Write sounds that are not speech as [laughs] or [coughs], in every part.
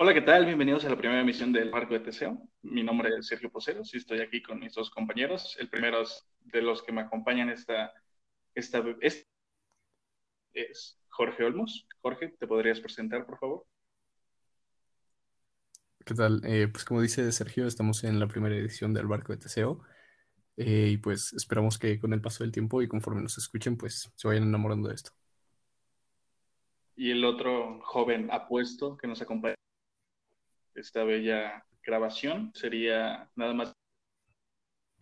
Hola, ¿qué tal? Bienvenidos a la primera emisión del Barco de Teseo. Mi nombre es Sergio Poceros y estoy aquí con mis dos compañeros. El primero de los que me acompañan esta, esta, es Jorge Olmos. Jorge, ¿te podrías presentar, por favor? ¿Qué tal? Eh, pues como dice Sergio, estamos en la primera edición del Barco de Teseo eh, y pues esperamos que con el paso del tiempo y conforme nos escuchen, pues se vayan enamorando de esto. Y el otro joven apuesto que nos acompaña esta bella grabación sería nada más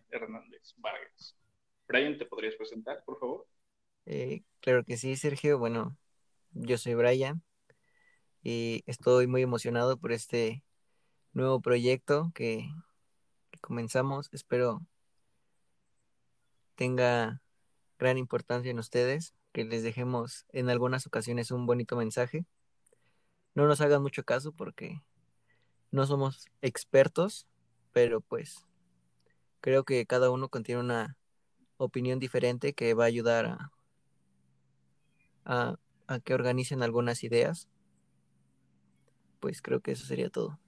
Hernández Vargas. Brian, ¿te podrías presentar, por favor? Eh, claro que sí, Sergio. Bueno, yo soy Brian y estoy muy emocionado por este nuevo proyecto que, que comenzamos. Espero tenga gran importancia en ustedes, que les dejemos en algunas ocasiones un bonito mensaje. No nos hagan mucho caso porque no somos expertos, pero pues creo que cada uno contiene una opinión diferente que va a ayudar a, a, que organicen algunas ideas. Pues creo que eso sería todo.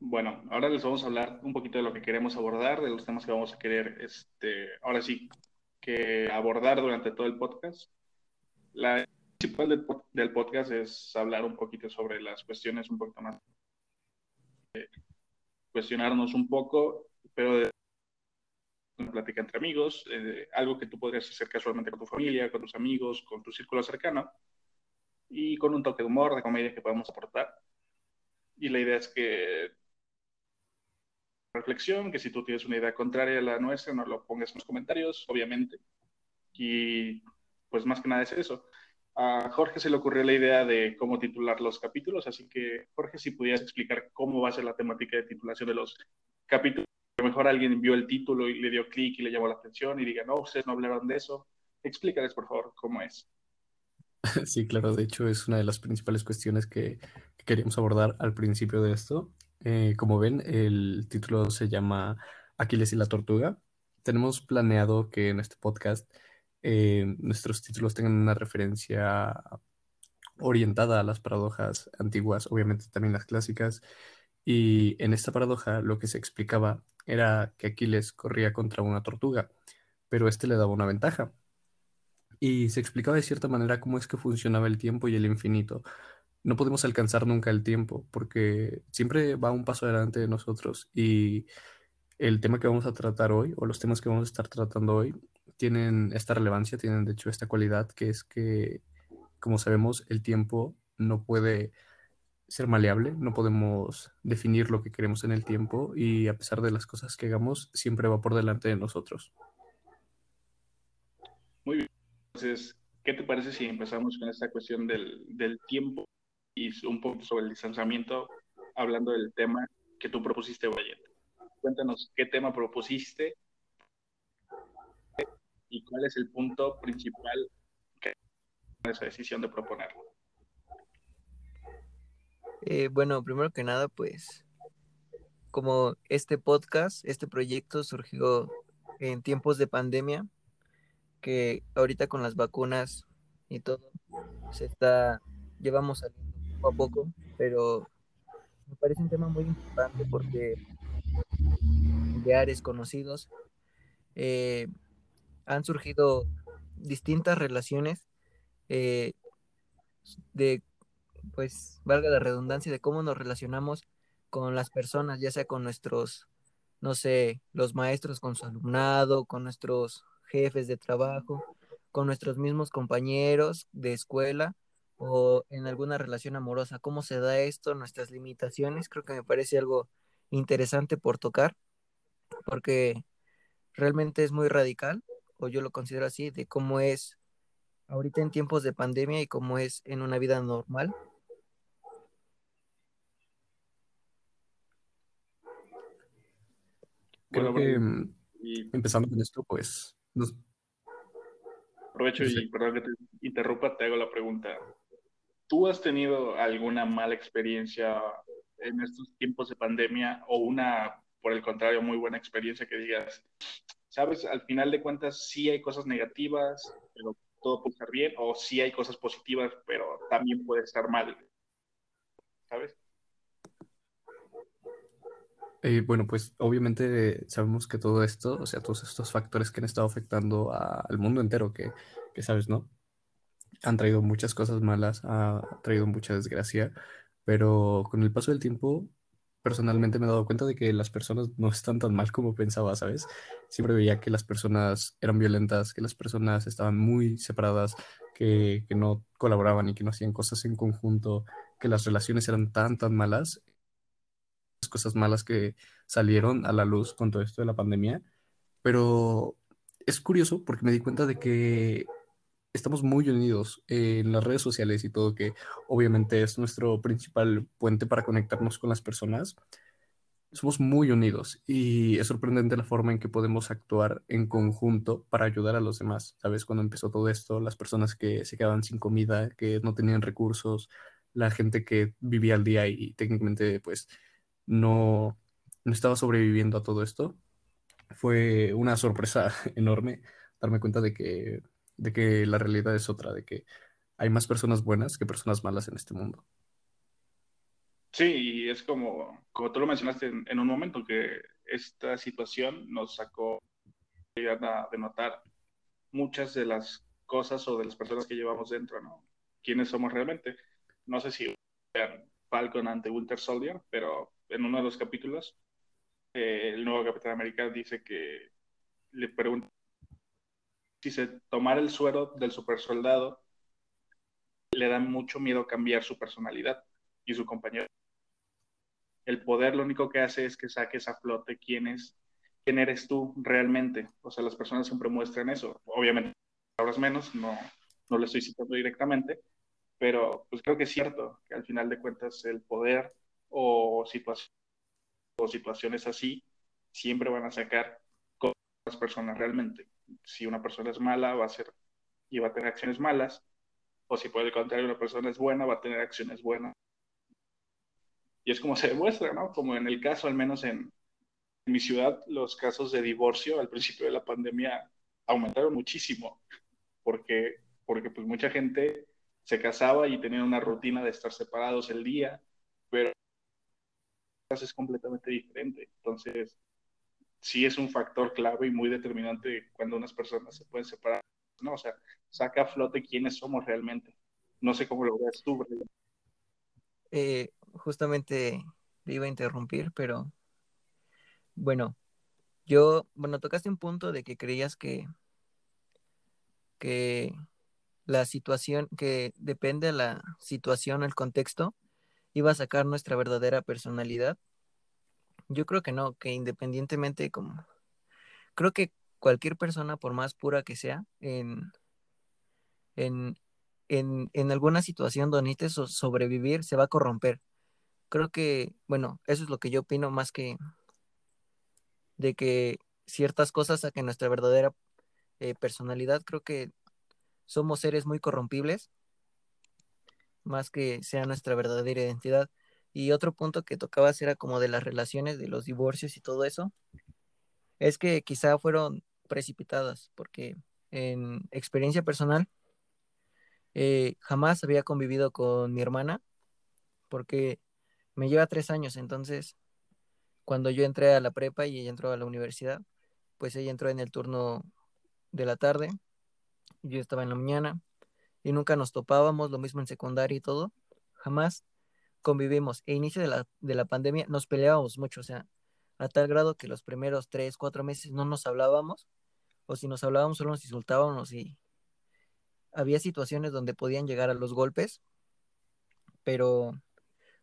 Bueno, ahora les vamos a hablar un poquito de lo que queremos abordar, de los temas que vamos a querer, este, ahora sí, que abordar durante todo el podcast. La principal del, podcast es hablar un poquito sobre las cuestiones un poquito más, eh, cuestionarnos un poco, pero de una plática entre amigos, eh, algo que tú podrías hacer casualmente con tu familia, con tus amigos, con tu círculo cercano, y con un toque de humor, de comedia que podamos aportar. Y la idea es que reflexión, que si tú tienes una idea contraria a la nuestra, no lo pongas en los comentarios, obviamente. Y pues más que nada es eso a Jorge se le ocurrió la idea de cómo titular los capítulos, así que Jorge, si pudieras explicar cómo va a ser la temática de titulación de los capítulos. A lo mejor alguien vio el título y le dio clic y le llamó la atención y diga, no, ustedes no hablaron de eso. Explícales, por favor, cómo es. [laughs] Sí, claro, de hecho es una de las principales cuestiones que, queríamos abordar al principio de esto. Eh, como ven, el título se llama Aquiles y la Tortuga. Tenemos planeado que en este podcast eh, nuestros títulos tengan una referencia orientada a las paradojas antiguas, obviamente también las clásicas. Y en esta paradoja lo que se explicaba era que Aquiles corría contra una tortuga, pero este le daba una ventaja. Y se explicaba de cierta manera cómo es que funcionaba el tiempo y el infinito. No podemos alcanzar nunca el tiempo porque siempre va un paso adelante de nosotros y el tema que vamos a tratar hoy o los temas que vamos a estar tratando hoy tienen esta relevancia, tienen de hecho esta cualidad que es que, como sabemos, el tiempo no puede ser maleable, no podemos definir lo que queremos en el tiempo y a pesar de las cosas que hagamos, siempre va por delante de nosotros. Muy bien. Entonces, ¿qué te parece si empezamos con esta cuestión del, del tiempo y un poco sobre el distanciamiento, hablando del tema que tú propusiste, Brian? Cuéntanos qué tema propusiste y cuál es el punto principal que esa decisión de proponerlo. Eh, bueno, primero que nada, pues como este podcast, este proyecto surgió en tiempos de pandemia, que ahorita con las vacunas y todo se está, llevamos saliendo poco a poco, pero me parece un tema muy importante porque familiares, conocidos, eh, han surgido distintas relaciones eh, de, pues, valga la redundancia, de cómo nos relacionamos con las personas, ya sea con nuestros, no sé, los maestros con su alumnado, con nuestros jefes de trabajo, con nuestros mismos compañeros de escuela o en alguna relación amorosa. ¿Cómo se da esto? Nuestras limitaciones, creo que me parece algo interesante por tocar, porque realmente es muy radical o yo lo considero así, de cómo es ahorita en tiempos de pandemia y cómo es en una vida normal. Creo que mm, empezando con esto, pues... Aprovecho y perdón que te interrumpa, te hago la pregunta. ¿Tú has tenido alguna mala experiencia en estos tiempos de pandemia o una, por el contrario, muy buena experiencia que digas, ¿sabes? Al final de cuentas sí hay cosas negativas, pero todo puede estar bien, o sí hay cosas positivas, pero también puede estar mal. ¿sabes? Eh, bueno, pues obviamente sabemos que todo esto, o sea, todos estos factores que han estado afectando al mundo entero, que, que, sabes, ¿no? Han traído muchas cosas malas, ha traído mucha desgracia, pero con el paso del tiempo, personalmente me he dado cuenta de que las personas no están tan mal como pensaba, ¿sabes? Siempre veía que las personas eran violentas, que las personas estaban muy separadas, que, que no colaboraban y que no hacían cosas en conjunto, que las relaciones eran tan, tan malas cosas malas que salieron a la luz con todo esto de la pandemia, pero es curioso porque me di cuenta de que estamos muy unidos en las redes sociales y todo, que obviamente es nuestro principal puente para conectarnos con las personas. Somos muy unidos y es sorprendente la forma en que podemos actuar en conjunto para ayudar a los demás. ¿Sabes? Cuando empezó todo esto, las personas que se quedaban sin comida, que no tenían recursos, la gente que vivía al día y técnicamente pues no, no estaba sobreviviendo a todo esto. Fue una sorpresa [laughs] enorme darme cuenta de que, de que la realidad es otra, de que hay más personas buenas que personas malas en este mundo. Sí, y es como, como tú lo mencionaste en, un momento, que esta situación nos sacó de notar muchas de las cosas o de las personas que llevamos dentro, ¿no? ¿Quiénes somos realmente? No sé si Falcon ante Winter Soldier, pero en uno de los capítulos, eh, el nuevo Capitán América dice que le pregunta si se tomara el suero del super soldado, le da mucho miedo cambiar su personalidad y su compañero. El poder lo único que hace es que saques a flote quién es, quién eres tú realmente. O sea, las personas siempre muestran eso. Obviamente, hablas menos, no, no lo estoy citando directamente, pero pues creo que es cierto que al final de cuentas el poder o, o situaciones así siempre van a sacar con las personas realmente. Si una persona es mala, va a ser y va a tener acciones malas, o si por el contrario una persona es buena, va a tener acciones buenas. Y es como se demuestra, ¿no? Como en el caso, al menos en, en mi ciudad, los casos de divorcio al principio de la pandemia aumentaron muchísimo, porque, porque pues mucha gente se casaba y tenía una rutina de estar separados el día, pero es completamente diferente. Entonces, sí es un factor clave y muy determinante cuando unas personas se pueden separar, ¿no? O sea, saca a flote quiénes somos realmente. No sé cómo lo ves tú, eh, justamente te iba a interrumpir, pero bueno, yo, bueno, tocaste un punto de que creías que, que la situación, que depende de la situación, el contexto, iba a sacar nuestra verdadera personalidad. Yo creo que no, que independientemente como... Creo que cualquier persona, por más pura que sea, en, en, en, en alguna situación donde necesites sobrevivir, se va a corromper. Creo que, bueno, eso es lo que yo opino más que de que ciertas cosas saquen nuestra verdadera eh, personalidad. Creo que somos seres muy corrompibles, más que sea nuestra verdadera identidad. Y otro punto que tocabas era como de las relaciones, de los divorcios y todo eso, es que quizá fueron precipitadas, porque en experiencia personal eh, jamás había convivido con mi hermana, porque me lleva tres años, entonces cuando yo entré a la prepa y ella entró a la universidad, pues ella entró en el turno de la tarde yo estaba en la mañana y nunca nos topábamos, lo mismo en secundaria y todo, jamás convivimos. E inicio de la, de la pandemia nos peleábamos mucho, o sea, a tal grado que los primeros tres, cuatro meses no nos hablábamos, o si nos hablábamos solo nos insultábamos y había situaciones donde podían llegar a los golpes, pero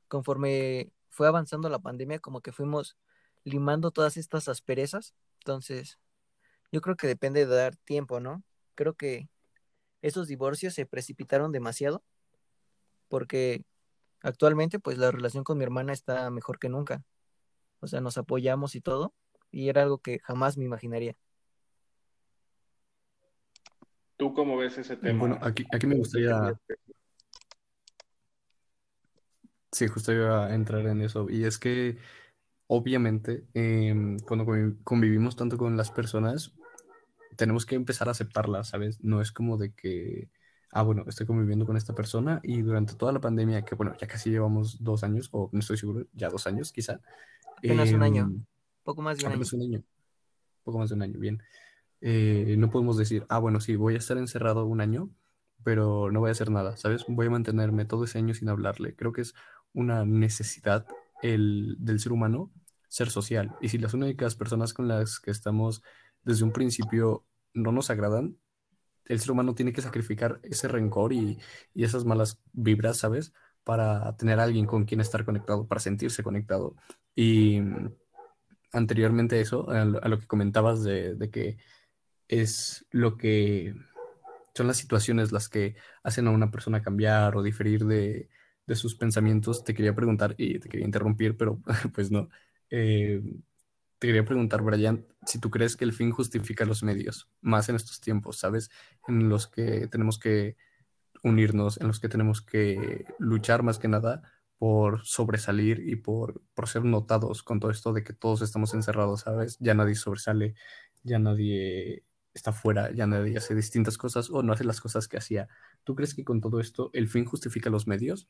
conforme fue avanzando la pandemia, como que fuimos limando todas estas asperezas, entonces yo creo que depende de dar tiempo, ¿no? creo que esos divorcios se precipitaron demasiado porque actualmente pues la relación con mi hermana está mejor que nunca. O sea, nos apoyamos y todo y era algo que jamás me imaginaría. ¿Tú cómo ves ese tema? Bueno, aquí, aquí me gustaría... Sí, justo iba a entrar en eso. Y es que, obviamente, em, cuando convivimos tanto con las personas, tenemos que empezar a aceptarla, ¿sabes? No es como de que ah, bueno, estoy conviviendo con esta persona y durante toda la pandemia, que bueno, ya casi llevamos dos años, o no estoy seguro, ya dos años quizá. Apenas un año, em, poco más de un año. apenas un año, poco más de un año, bien. Eh, no podemos decir, ah, bueno, sí, voy a estar encerrado un año, pero no voy a hacer nada, ¿sabes? Voy a mantenerme todo ese año sin hablarle. Creo que es una necesidad el, del ser humano ser social. Y si las únicas personas con las que estamos desde un principio no nos agradan, el ser humano tiene que sacrificar ese rencor y, y esas malas vibras, ¿sabes? Para tener a alguien con quien estar conectado, para sentirse conectado. Y mm, anteriormente a eso, a lo, que comentabas de, de que es lo que son las situaciones las que hacen a una persona cambiar o diferir de, de sus pensamientos, te quería preguntar y te quería interrumpir, pero [laughs] pues no. Eh, te quería preguntar, Brian, si tú crees que el fin justifica los medios, más en estos tiempos, ¿sabes? En los que tenemos que unirnos, en los que tenemos que luchar más que nada por sobresalir y por, por ser notados con todo esto de que todos estamos encerrados, ¿sabes? Ya nadie sobresale, ya nadie está fuera, ya nadie hace distintas cosas o no hace las cosas que hacía. ¿Tú crees que con todo esto el fin justifica los medios?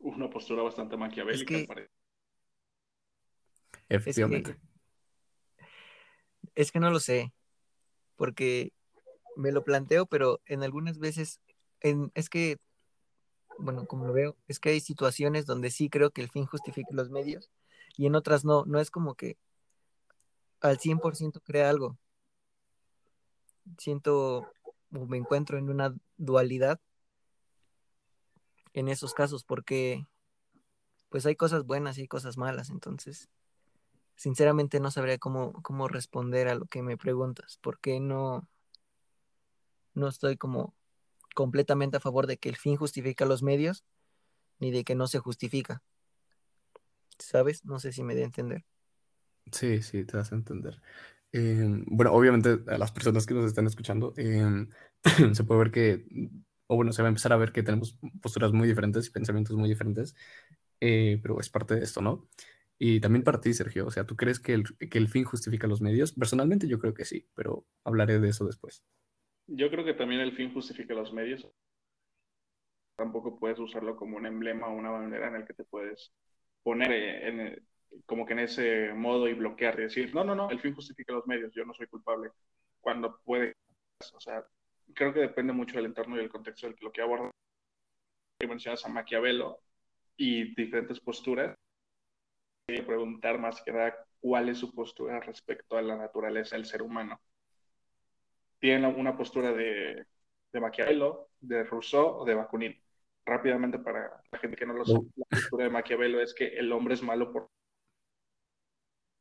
Una postura bastante maquiavélica, Es que- parece. Efectivamente. Es que no lo sé, porque me lo planteo, pero en algunas veces, en, es que, bueno, como lo veo, es que hay situaciones donde sí creo que el fin justifica los medios y en otras no, no es como que al 100% crea algo. Siento o me encuentro en una dualidad en esos casos porque pues hay cosas buenas y hay cosas malas, entonces sinceramente no sabría cómo, cómo responder a lo que me preguntas, porque no, no estoy como completamente a favor de que el fin justifica los medios, ni de que no se justifica. ¿Sabes? No sé si me dé a entender. Sí, sí, te vas a entender. Eh, bueno, obviamente a las personas que nos están escuchando, eh, [clears throat] se puede ver que, o bueno, se va a empezar a ver que tenemos posturas muy diferentes y pensamientos muy diferentes, eh, pero es parte de esto, ¿no? Y también para ti, Sergio, o sea, ¿tú crees que el, que el fin justifica los medios? Personalmente yo creo que sí, pero hablaré de eso después. Yo creo que también el fin justifica los medios. Tampoco puedes usarlo como un emblema o una bandera en el que te puedes poner eh, en, el- como que en ese modo y bloquear y decir, no, no, no, el fin justifica los medios, yo no soy culpable. Cuando puede, o sea, creo que depende mucho del entorno y del contexto del que lo que aborda. Mencionas a Maquiavelo y diferentes posturas. Quería preguntar más que nada cuál es su postura respecto a la naturaleza del ser humano. Tienen una postura de, de Maquiavelo, de Rousseau o de Bakunin. Rápidamente, para la gente que no lo No. sabe, la postura de Maquiavelo es que el hombre es malo por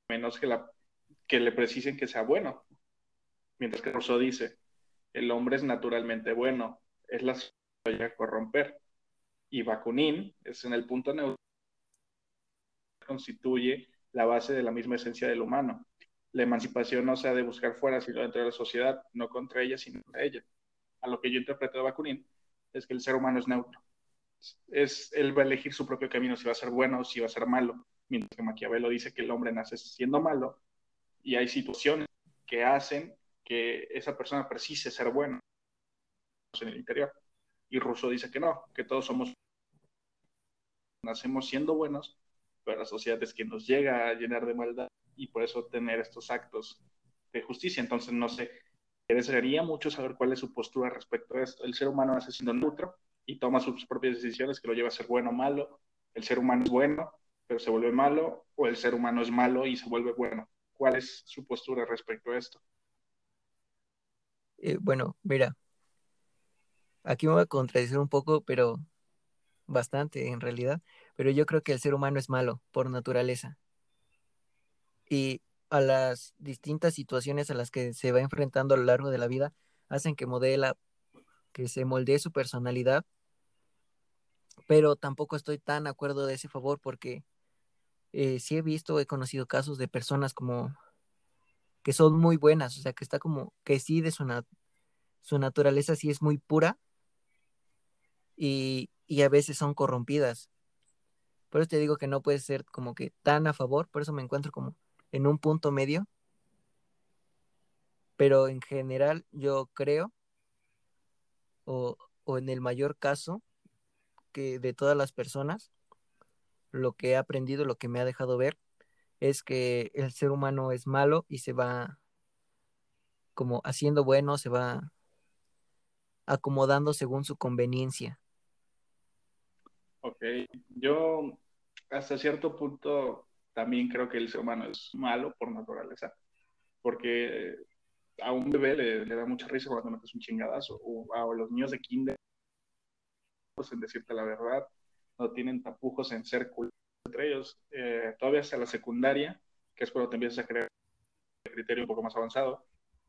menos que, la, que le precisen que sea bueno. Mientras que Rousseau dice, el hombre es naturalmente bueno, es la sociedad a corromper. Y Bakunin es en el punto neutro constituye la base de la misma esencia del humano. La emancipación no se ha de buscar fuera, sino dentro de la sociedad, no contra ella, sino contra ella. A lo que yo interpreto de Bakunin es que el ser humano es neutro. Es, él va a elegir su propio camino, si va a ser bueno o si va a ser malo. Mientras que Maquiavelo dice que el hombre nace siendo malo y hay situaciones que hacen que esa persona precise ser bueno en el interior. Y Rousseau dice que no, que todos somos, nacemos siendo buenos, pero la sociedad es quien nos llega a llenar de maldad y por eso tener estos actos de justicia. Entonces, no sé, desearía mucho saber cuál es su postura respecto a esto. El ser humano nace siendo neutro y toma sus propias decisiones que lo lleva a ser bueno o malo. El ser humano es bueno, pero se vuelve malo, o el ser humano es malo y se vuelve bueno. ¿Cuál es su postura respecto a esto? Eh, bueno, mira, aquí me voy a contradecir un poco, pero bastante en realidad, pero yo creo que el ser humano es malo por naturaleza. Y a las distintas situaciones a las que se va enfrentando a lo largo de la vida hacen que modela, que se moldee su personalidad, pero tampoco estoy tan de acuerdo de ese favor porque eh, sí he visto, he conocido casos de personas como que son muy buenas, o sea, que está como, que sí de su, su naturaleza sí es muy pura y, y a veces son corrompidas. Por eso te digo que no puede ser como que tan a favor, por eso me encuentro como en un punto medio. Pero en general yo creo, o o en el mayor caso que de todas las personas, lo que he aprendido, lo que me ha dejado ver, es que el ser humano es malo y se va como haciendo bueno, se va acomodando según su conveniencia. Ok, yo hasta cierto punto también creo que el ser humano es malo por naturaleza, porque a un bebé le, da mucha risa cuando metes un chingadazo, o a los niños de kinder, pues en decirte la verdad, no tienen tapujos en ser entre ellos, eh, todavía hasta la secundaria, que es cuando te empiezas a creer el criterio un poco más avanzado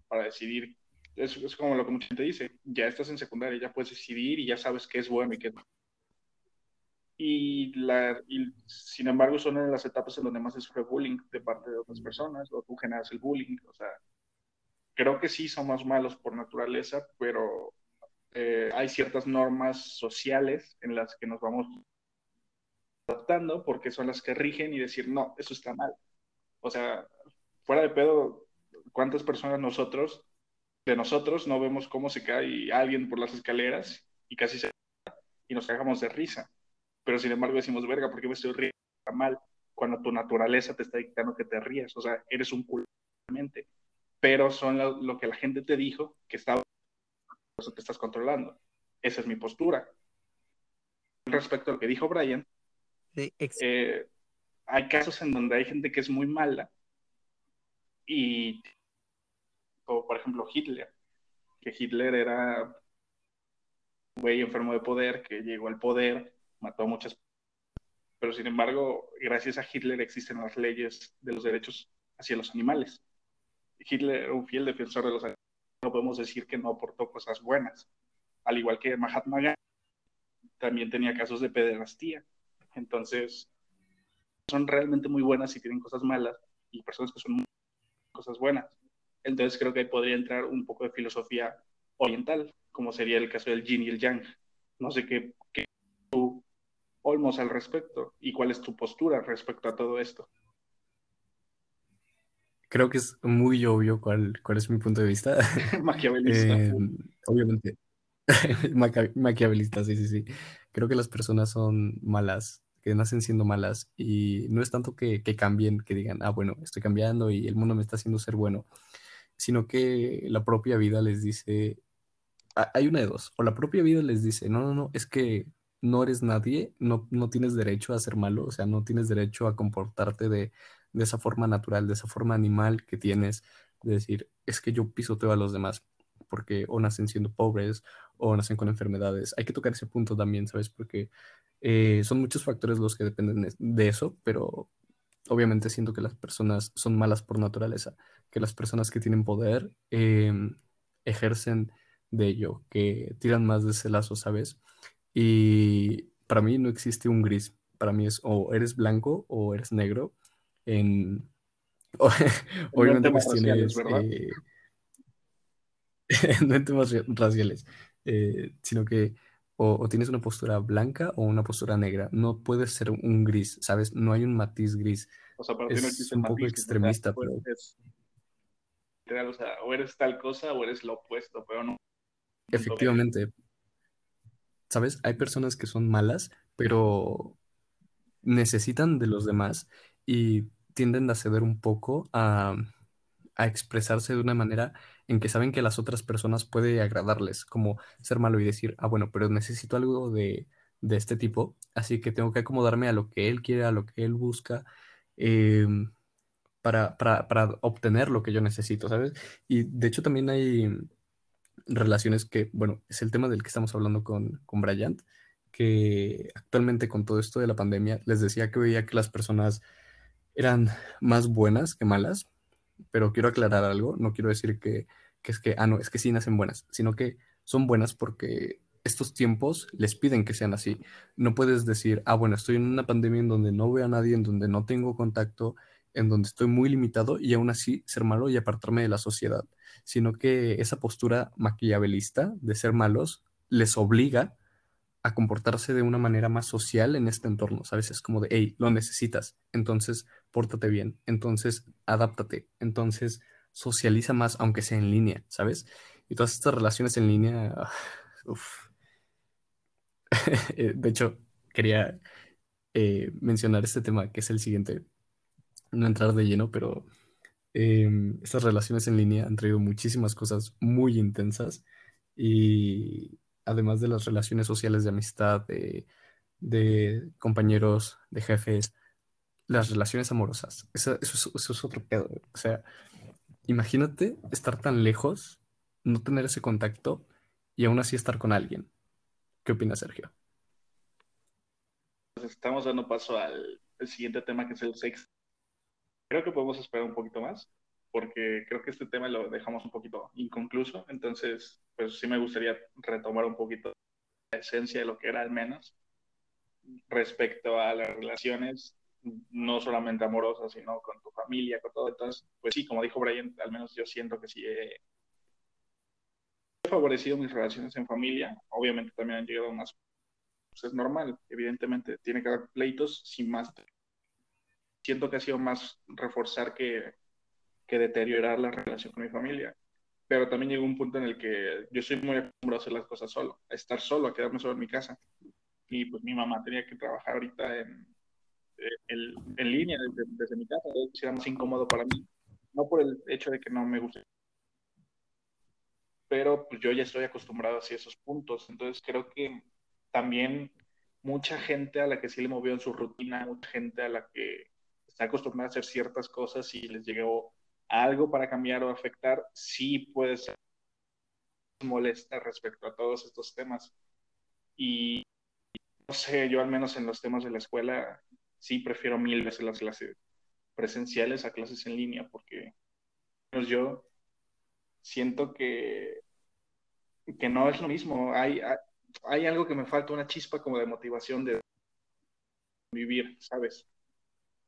para decidir. Es, es como lo que mucha gente dice, ya estás en secundaria, ya puedes decidir y ya sabes qué es bueno y qué no. Y, la, y sin embargo son en las etapas en donde más se sufre bullying de parte de otras personas, o tú generas el bullying, o sea, creo que sí somos malos por naturaleza, pero eh, hay ciertas normas sociales en las que nos vamos adaptando porque son las que rigen y decir, no, eso está mal. O sea, fuera de pedo, ¿cuántas personas nosotros, de nosotros, no vemos cómo se cae alguien por las escaleras y casi se y nos cagamos de risa? Pero sin embargo decimos, verga, ¿por qué me estoy riendo mal? Cuando tu naturaleza te está dictando que te ríes, o sea, eres un culo, pero son lo, que la gente te dijo que estaba, eso te estás controlando. Esa es mi postura. Respecto a lo que dijo Brian, eh, hay casos en donde hay gente que es muy mala y, como por ejemplo Hitler, que Hitler era un güey enfermo de poder que llegó al poder, mató a muchas pero sin embargo, gracias a Hitler existen las leyes de los derechos hacia los animales. Hitler era un fiel defensor de los animales, no podemos decir que no aportó cosas buenas, al igual que Mahatma Gandhi también tenía casos de pederastía. Entonces, son realmente muy buenas y tienen cosas malas, y personas que son muy cosas buenas. Entonces, creo que ahí podría entrar un poco de filosofía oriental, como sería el caso del yin y el yang. No sé qué, Olmos, al respecto, y cuál es tu postura respecto a todo esto. Creo que es muy obvio cuál, cuál es mi punto de vista. [laughs] Maquiavelista. Eh, obviamente. [laughs] Maquiavelista, sí, sí, sí. Creo que las personas son malas que nacen siendo malas y no es tanto que, cambien, que digan, ah, bueno, estoy cambiando y el mundo me está haciendo ser bueno, sino que la propia vida les dice, hay una de dos, o la propia vida les dice, no, no, no, es que no eres nadie, no, no tienes derecho a ser malo, o sea, no tienes derecho a comportarte de, de esa forma natural, de esa forma animal que tienes, de decir, es que yo pisoteo a los demás, porque o nacen siendo pobres o nacen con enfermedades. Hay que tocar ese punto también, ¿sabes? Porque eh, son muchos factores los que dependen de eso, pero obviamente siento que las personas son malas por naturaleza, que las personas que tienen poder em, ejercen de ello, que tiran más de ese lazo, ¿sabes? Y para mí no existe un gris, para mí es o eres blanco o eres negro en [laughs] obviamente cuestiones eh, [laughs] no en temas raciales, eh, sino que o, tienes una postura blanca o una postura negra. No puede ser un gris, ¿sabes? No hay un matiz gris. O sea, para es un poco extremista, pero... o, sea, o eres tal cosa o eres lo opuesto, pero no. Efectivamente. ¿Sabes? Hay personas que son malas, pero necesitan de los demás y tienden a ceder un poco a, a expresarse de una manera en que saben que las otras personas puede agradarles, como ser malo y decir, ah, bueno, pero necesito algo de, este tipo, así que tengo que acomodarme a lo que él quiere, a lo que él busca, em, para, obtener lo que yo necesito, ¿sabes? Y de hecho también hay relaciones que, bueno, es el tema del que estamos hablando con, con Bryant, que actualmente con todo esto de la pandemia les decía que veía que las personas eran más buenas que malas, pero quiero aclarar algo, no quiero decir que, es que, ah, no, es que sí nacen buenas, sino que son buenas porque estos tiempos les piden que sean así. No puedes decir, ah, bueno, estoy en una pandemia en donde no veo a nadie, en donde no tengo contacto, en donde estoy muy limitado y aún así ser malo y apartarme de la sociedad, sino que esa postura maquiavelista de ser malos les obliga a comportarse de una manera más social en este entorno, ¿sabes? Es como de, hey, lo necesitas, entonces pórtate bien, entonces adáptate, entonces socializa más, aunque sea en línea, ¿sabes? Y todas estas relaciones en línea, [sighs] [laughs] Eh, de hecho, quería eh, mencionar este tema que es el siguiente. No entrar de lleno, pero em, estas relaciones en línea han traído muchísimas cosas muy intensas y además de las relaciones sociales de amistad, de, de compañeros, de jefes, las relaciones amorosas. Eso, es, otro pedo. O sea, imagínate estar tan lejos, no tener ese contacto y aún así estar con alguien. ¿Qué opinas, Sergio? Pues estamos dando paso al siguiente tema que es el sexo. Creo que podemos esperar un poquito más, porque creo que este tema lo dejamos un poquito inconcluso. Entonces, pues sí me gustaría retomar un poquito la esencia de lo que era al menos respecto a las relaciones, no solamente amorosas, sino con tu familia, con todo. Entonces, pues sí, como dijo Brian, al menos yo siento que sí he favorecido mis relaciones en familia. Obviamente también han llegado más. Pues es normal, evidentemente, tiene que haber pleitos sin más. Siento que ha sido más reforzar que, que deteriorar la relación con mi familia. Pero también llegó un punto en el que yo soy muy acostumbrado a hacer las cosas solo, a estar solo, a quedarme solo en mi casa. Y pues mi mamá tenía que trabajar ahorita en, en, en línea desde, desde, mi casa. Entonces era más incómodo para mí. No por el hecho de que no me guste pero pues yo ya estoy acostumbrado a esos puntos. Entonces creo que también mucha gente a la que sí le movió en su rutina, mucha gente a la que está acostumbrada a hacer ciertas cosas y les llegó algo para cambiar o afectar, sí puede ser molesta respecto a todos estos temas. Y no sé, yo al menos en los temas de la escuela sí prefiero mil veces las clases presenciales a clases en línea porque pues yo siento que, que no es lo mismo. Hay, hay, algo que me falta, una chispa como de motivación de vivir, ¿sabes?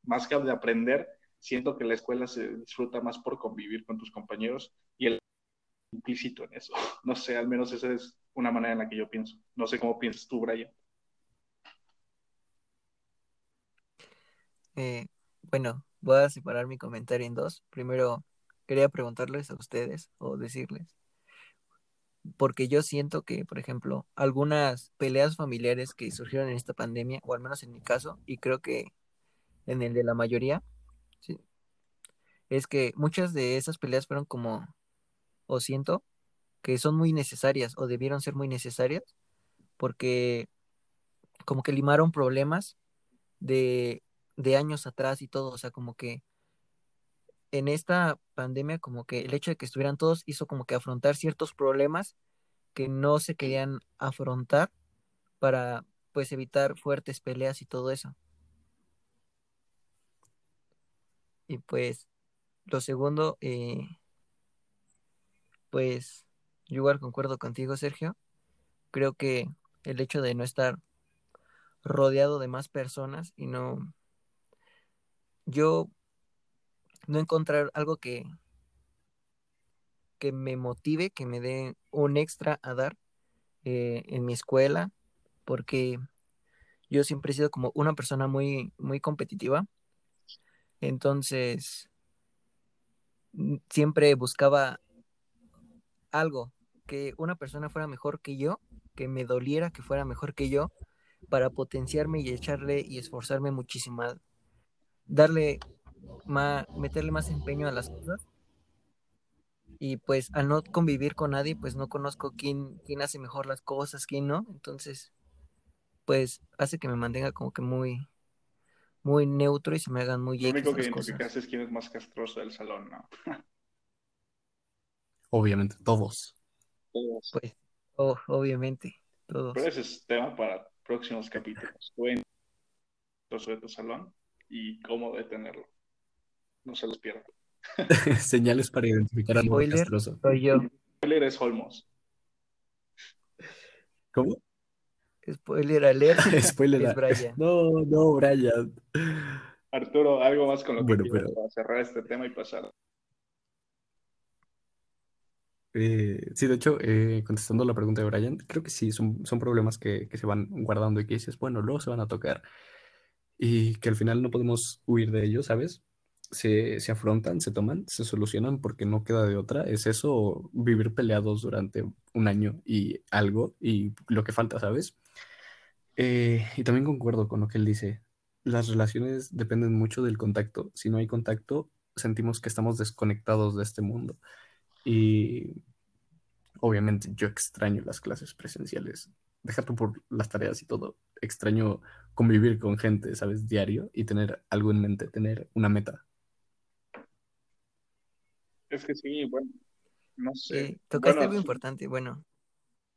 Más que de aprender, siento que la escuela se disfruta más por convivir con tus compañeros y el implícito en eso. [laughs] No sé, al menos esa es una manera en la que yo pienso. No sé cómo piensas tú, Brian. Eh, bueno, voy a separar mi comentario en dos. Primero, quería preguntarles a ustedes o decirles, porque yo siento que, por ejemplo, algunas peleas familiares que surgieron en esta pandemia, o al menos en mi caso, y creo que en el de la mayoría, ¿sí? es que muchas de esas peleas fueron como, o siento, que son muy necesarias o debieron ser muy necesarias, porque como que limaron problemas de, de años atrás y todo, o sea, como que en esta pandemia como que el hecho de que estuvieran todos hizo como que afrontar ciertos problemas que no se querían afrontar para pues evitar fuertes peleas y todo eso. Y pues lo segundo, eh, pues yo igual concuerdo contigo, Sergio. Creo que el hecho de no estar rodeado de más personas y no... Yo no encontrar algo que, que me motive, que me dé un extra a dar eh, en mi escuela, porque yo siempre he sido como una persona muy, muy competitiva. Entonces, siempre buscaba algo, que una persona fuera mejor que yo, que me doliera que fuera mejor que yo, para potenciarme y echarle y esforzarme muchísimo, darle meterle más empeño a las cosas. Y pues al no convivir con nadie, pues no conozco quién, quién hace mejor las cosas, quién no. Entonces, pues hace que me mantenga como que muy, muy neutro y se me hagan muy Lo único que identificas es quién es más castroso del salón, ¿no? [laughs] Obviamente, todos. Todos. Pues, oh, obviamente, todos. Pero ese es tema para próximos capítulos. Tú de tu salón y cómo detenerlo no se los pierdan. [laughs] Señales para identificar al Spoiler, soy yo. Spoiler es Holmos. ¿Cómo? Spoiler alert. [laughs] [laughs] Spoiler es Brian. No, no, Brian. Arturo, algo más con lo que bueno, pero... para cerrar este tema y pasar. Eh, sí, de hecho, eh, contestando la pregunta de Brian, creo que sí, son, son problemas que, que, se van guardando y que dices, bueno, luego se van a tocar y que al final no podemos huir de ellos, ¿sabes? Se, se, afrontan, se toman, se solucionan porque no queda de otra. Es eso, vivir peleados durante un año y algo y lo que falta, ¿sabes? Eh, y también concuerdo con lo que él dice. Las relaciones dependen mucho del contacto. Si no hay contacto, sentimos que estamos desconectados de este mundo. Y obviamente yo extraño las clases presenciales. Déjate por las tareas y todo. Extraño convivir con gente, ¿sabes? Diario y tener algo en mente, tener una meta. Es que sí, bueno, no sé. Eh, tocaste Bueno, algo sí. importante. Bueno,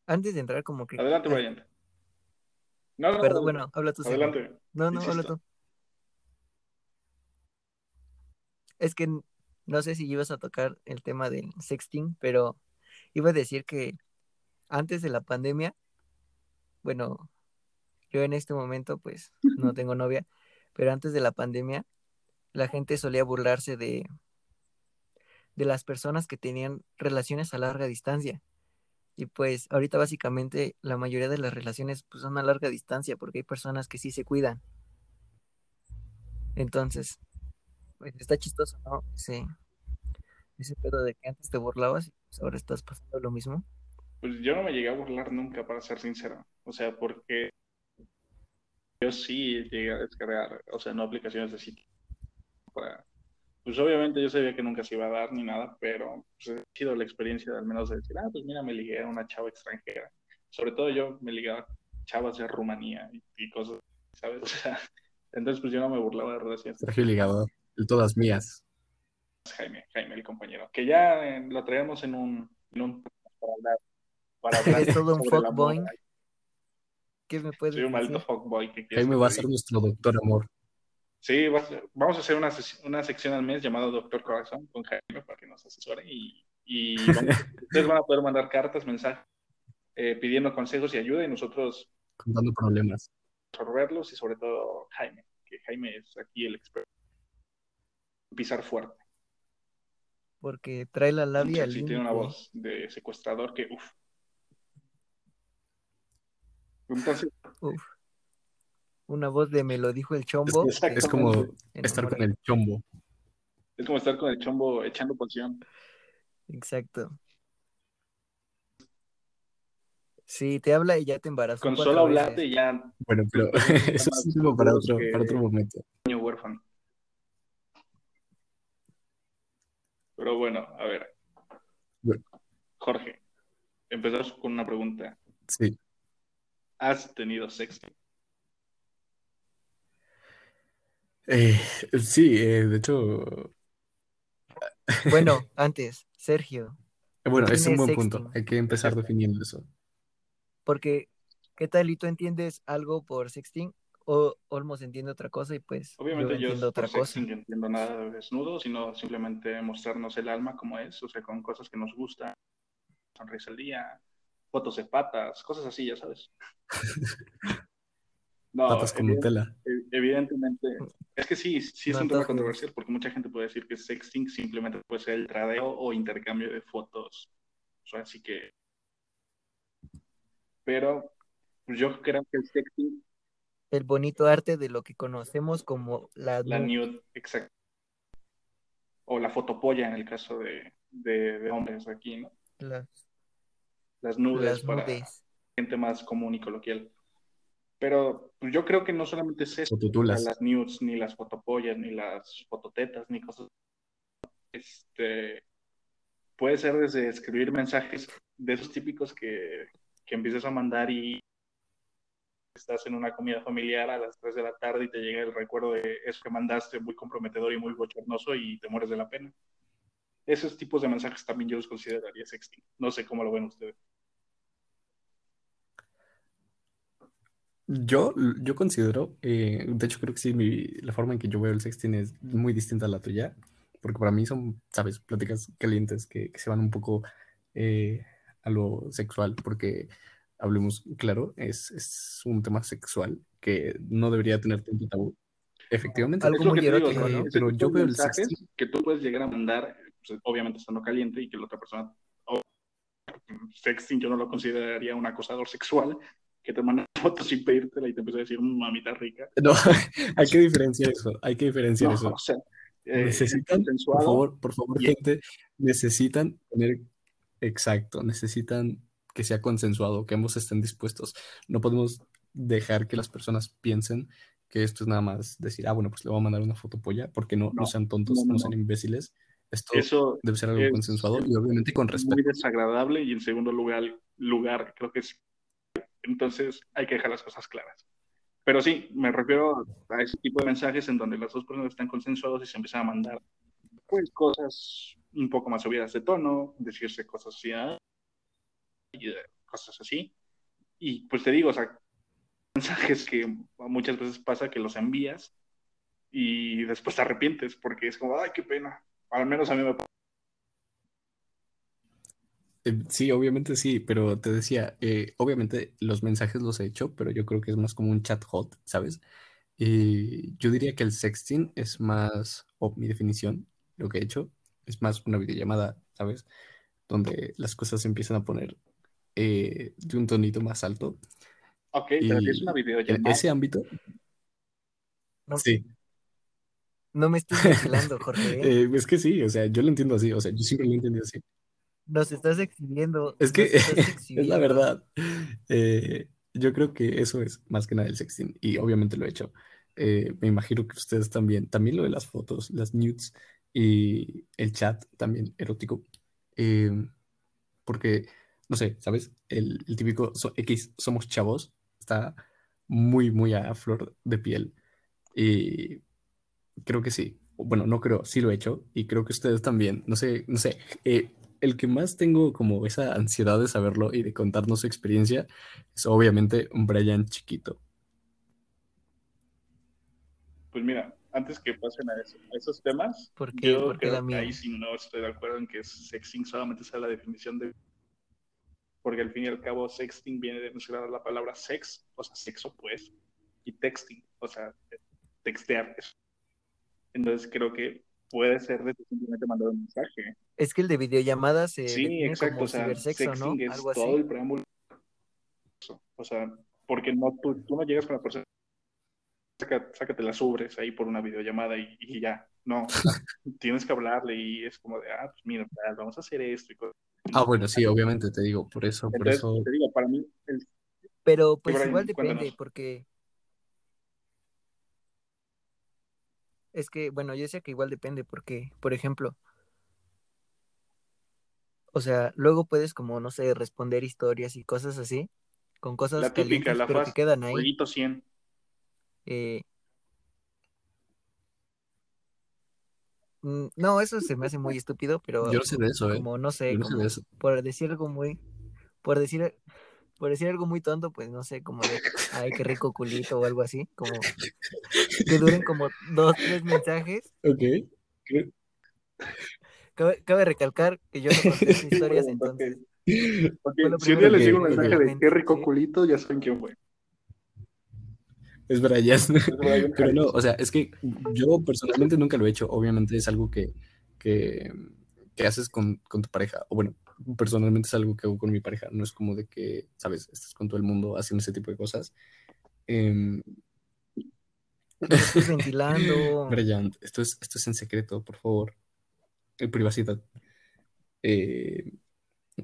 antes de entrar como que... Adelante, Ah, Brian. No, no, Perdón, no, bueno, habla tú. Adelante. No, no, habla tú. Es que no sé si ibas a tocar el tema del sexting, pero iba a decir que antes de la pandemia, bueno, yo en este momento pues no [laughs] tengo novia, pero antes de la pandemia la gente solía burlarse de, de las personas que tenían relaciones a larga distancia. Y pues ahorita básicamente la mayoría de las relaciones pues son a larga distancia porque hay personas que sí se cuidan. Entonces, pues está chistoso, ¿no? Ese, ese pedo de que antes te burlabas y pues ahora estás pasando lo mismo. Pues yo no me llegué a burlar nunca, para ser sincero. O sea, porque yo sí llegué a descargar, o sea, no aplicaciones de sitio. Pues obviamente yo sabía que nunca se iba a dar ni nada, pero pues, ha sido la experiencia de al menos de decir, ah, pues mira, me ligué a una chava extranjera. Sobre todo yo me ligaba a chavas de Rumanía y, y cosas, ¿sabes? [laughs] O sea, entonces pues yo no me burlaba de relaciones. Sergio Ligador, el todas mías. Jaime, Jaime, el compañero, que ya eh, lo traemos en un, en un para hablar, para hablar todo un sobre el amor. fuckboy. ¿Qué me puedes Soy un maldito decir? fuckboy. ¿qué quieres Jaime va a ser nuestro doctor amor. Sí, va vamos a hacer una, ses- una sección al mes llamada Doctor Corazón con Jaime para que nos asesore y, y vamos- [laughs] ustedes van a poder mandar cartas, mensajes eh, pidiendo consejos y ayuda y nosotros Contando problemas. resolverlos y sobre todo Jaime, que Jaime es aquí el experto. Pisar fuerte. Porque trae la labia Sí, tiene una voz de secuestrador que, uff. Entonces, Uf. Una voz de me lo dijo el chombo. Es como estar con el chombo. es como estar con el chombo echando poción. Exacto. Sí, te habla y ya te embarazó Con solo hablarte ya Bueno, pero [laughs] [laughs] eso es para otro, para otro momento. niño huérfano. Pero bueno, a ver. Bueno. Jorge, empezamos con una pregunta. Sí. ¿Has tenido sexting? Eh, [laughs] sí, eh, de hecho, Bueno, [laughs] antes, Sergio, bueno, es un Define buen punto. sexting. Hay que empezar Exacto. definiendo eso. porque ¿qué tal y tú entiendes algo por sexting? O Olmos entiende otra cosa y pues Obviamente yo yo, entiendo por otra cosa. sexting no entiendo nada de desnudo, sino simplemente mostrarnos el alma como es, o sea, con cosas que nos gustan, sonrisa al día, fotos de patas, cosas así, ya sabes. [laughs] No, Patas con evident- Nutella. Ev- evidentemente, es que sí, sí es No un tema controversial, porque mucha gente puede decir que sexting simplemente puede ser el tradeo o intercambio de fotos. O sea, así que... Pero pues yo creo que el sexting El bonito arte de lo que conocemos como la, La nu- nude, exacto. O la fotopolla en el caso de, de, de hombres aquí, ¿no? las, Las nudes las para nudes. gente más común y coloquial. Pero pues, yo creo que no solamente es eso, Fototulas. las nudes, ni las fotopollas, ni las fototetas, ni cosas. Este, puede ser desde escribir mensajes de esos típicos que, que empiezas a mandar y estás en una comida familiar a las 3 de la tarde y te llega el recuerdo de eso que mandaste muy comprometedor y muy bochornoso y te mueres de la pena. Esos tipos de mensajes también yo los consideraría sexting. No sé cómo lo ven ustedes. Yo, yo considero, eh, de hecho creo que sí, mi- la forma en que yo veo el sexting es muy distinta a la tuya, porque para mí son, sabes, pláticas calientes que, que se van un poco eh, a lo sexual, porque hablemos claro, es, es un tema sexual que no debería tener tanto tabú. Efectivamente, Algo muy erótico, sea, ¿no? Pero yo veo el sexting- que tú puedes llegar a mandar, pues, obviamente estando caliente y que la otra persona. sexting yo no lo consideraría un acosador sexual que te manda [laughs] fotos sin pedírtela y te empieza a decir "Mm, mamita rica. [laughs] no, hay que diferenciar eso, hay que diferenciar No, eso. o sea, eh, Necesitan, por favor, por favor, y- gente, necesitan tener, exacto, necesitan que sea consensuado, que ambos estén dispuestos. No podemos dejar que las personas piensen que esto es nada más decir, ah, bueno, pues le voy a mandar una foto polla, porque no, no, No, sean tontos, no, no, no, sean imbéciles. Esto Eso debe ser algo es consensuado y obviamente con muy respeto. desagradable y en segundo lugar, lugar creo que es... Entonces hay que dejar las cosas claras. Pero sí, me refiero a ese tipo de mensajes en donde las dos personas están consensuados y se empiezan a mandar pues cosas un poco más subidas de tono, decirse cosas así, ah, eh, cosas así. Y pues te digo, o sea, mensajes que muchas veces pasa que los envías y después te arrepientes porque es como, ay, qué pena. Al menos a mí me Eh, Sí, obviamente sí, pero te decía, eh, obviamente los mensajes los he hecho, pero yo creo que es más como un chat hot, ¿sabes? Y yo diría que el sexting es más, o mi definición, lo que he hecho, es más una videollamada, ¿sabes? Donde las cosas se empiezan a poner eh, de un tonito más alto. Ok, pero es una en videollamada, ese ámbito, No, sí. no me estoy mezclando, Jorge. [laughs] Eh, es que sí, o sea, yo lo entiendo así, o sea, yo siempre lo he entendido así. Nos estás exhibiendo. Es que [laughs] es la verdad. Eh, yo creo que eso es más que nada el sexting y obviamente lo he hecho. Eh, me imagino que ustedes también, también lo de las fotos, las nudes y el chat también erótico. Eh, porque, no sé, ¿sabes? El, el típico so- X, somos chavos, está muy, muy a flor de piel y creo que sí. Bueno, no creo, sí lo he hecho y creo que ustedes también. No sé, no sé. eh, el que más tengo como esa ansiedad de saberlo y de contarnos su experiencia es obviamente un Brian chiquito. pues mira, antes que pasen a, eso- a esos temas, ¿Por qué? yo ¿Por qué creo que ahí sí no estoy de acuerdo en que sexting solamente sea la definición de... Porque al fin y al cabo sexting viene de mencionar la palabra sex, o sea, sexo pues, y texting, o sea, textear. Entonces creo que puede ser de simplemente mandar un mensaje. Es que el de videollamada se Sí, exacto, como o sea, cibersexo, ¿no? sexting es Algo todo así. el preámbulo. O sea, porque no, tú, tú no llegas con la persona, saca- sácate las ubres ahí por una videollamada y, y ya. No, [laughs] tienes que hablarle y es como de, ah, pues mira, vamos a hacer esto y cosas. Ah, bueno, sí, obviamente te digo, por eso, por eso. te digo, para mí, el, Pero pues Brian, igual depende, cuéntanos. porque es que, bueno, yo decía que igual depende, porque, por ejemplo, o sea, luego puedes como, no sé, responder historias y cosas así, con cosas la típica, calientes, la pero que frase, quedan ahí. jueguito 100. eh, mm, no, eso se me hace muy estúpido, pero Yo no sé de eso, ¿eh? como, no sé, Yo no sé como de eso. por decir algo muy, por decir, por decir algo muy tonto, pues no sé, como de, ay, qué rico culito o algo así, como que duren como dos, tres mensajes. Ok. Cabe, cabe recalcar que yo no conté esas [laughs] historias, Bueno, entonces, Si un día les digo un me mensaje de qué rico ¿sí? culito, ya saben quién fue. Es Brian. [laughs] Pero no, o sea, es que yo personalmente nunca lo he hecho. Obviamente es algo que, que, que haces con, con tu pareja. O bueno, personalmente es algo que hago con mi pareja. No es como de que, ¿sabes? Estás con todo el mundo haciendo ese tipo de cosas. Lo estoy [laughs] ventilando. Esto es, esto es en secreto, por favor. En privacidad. Eh,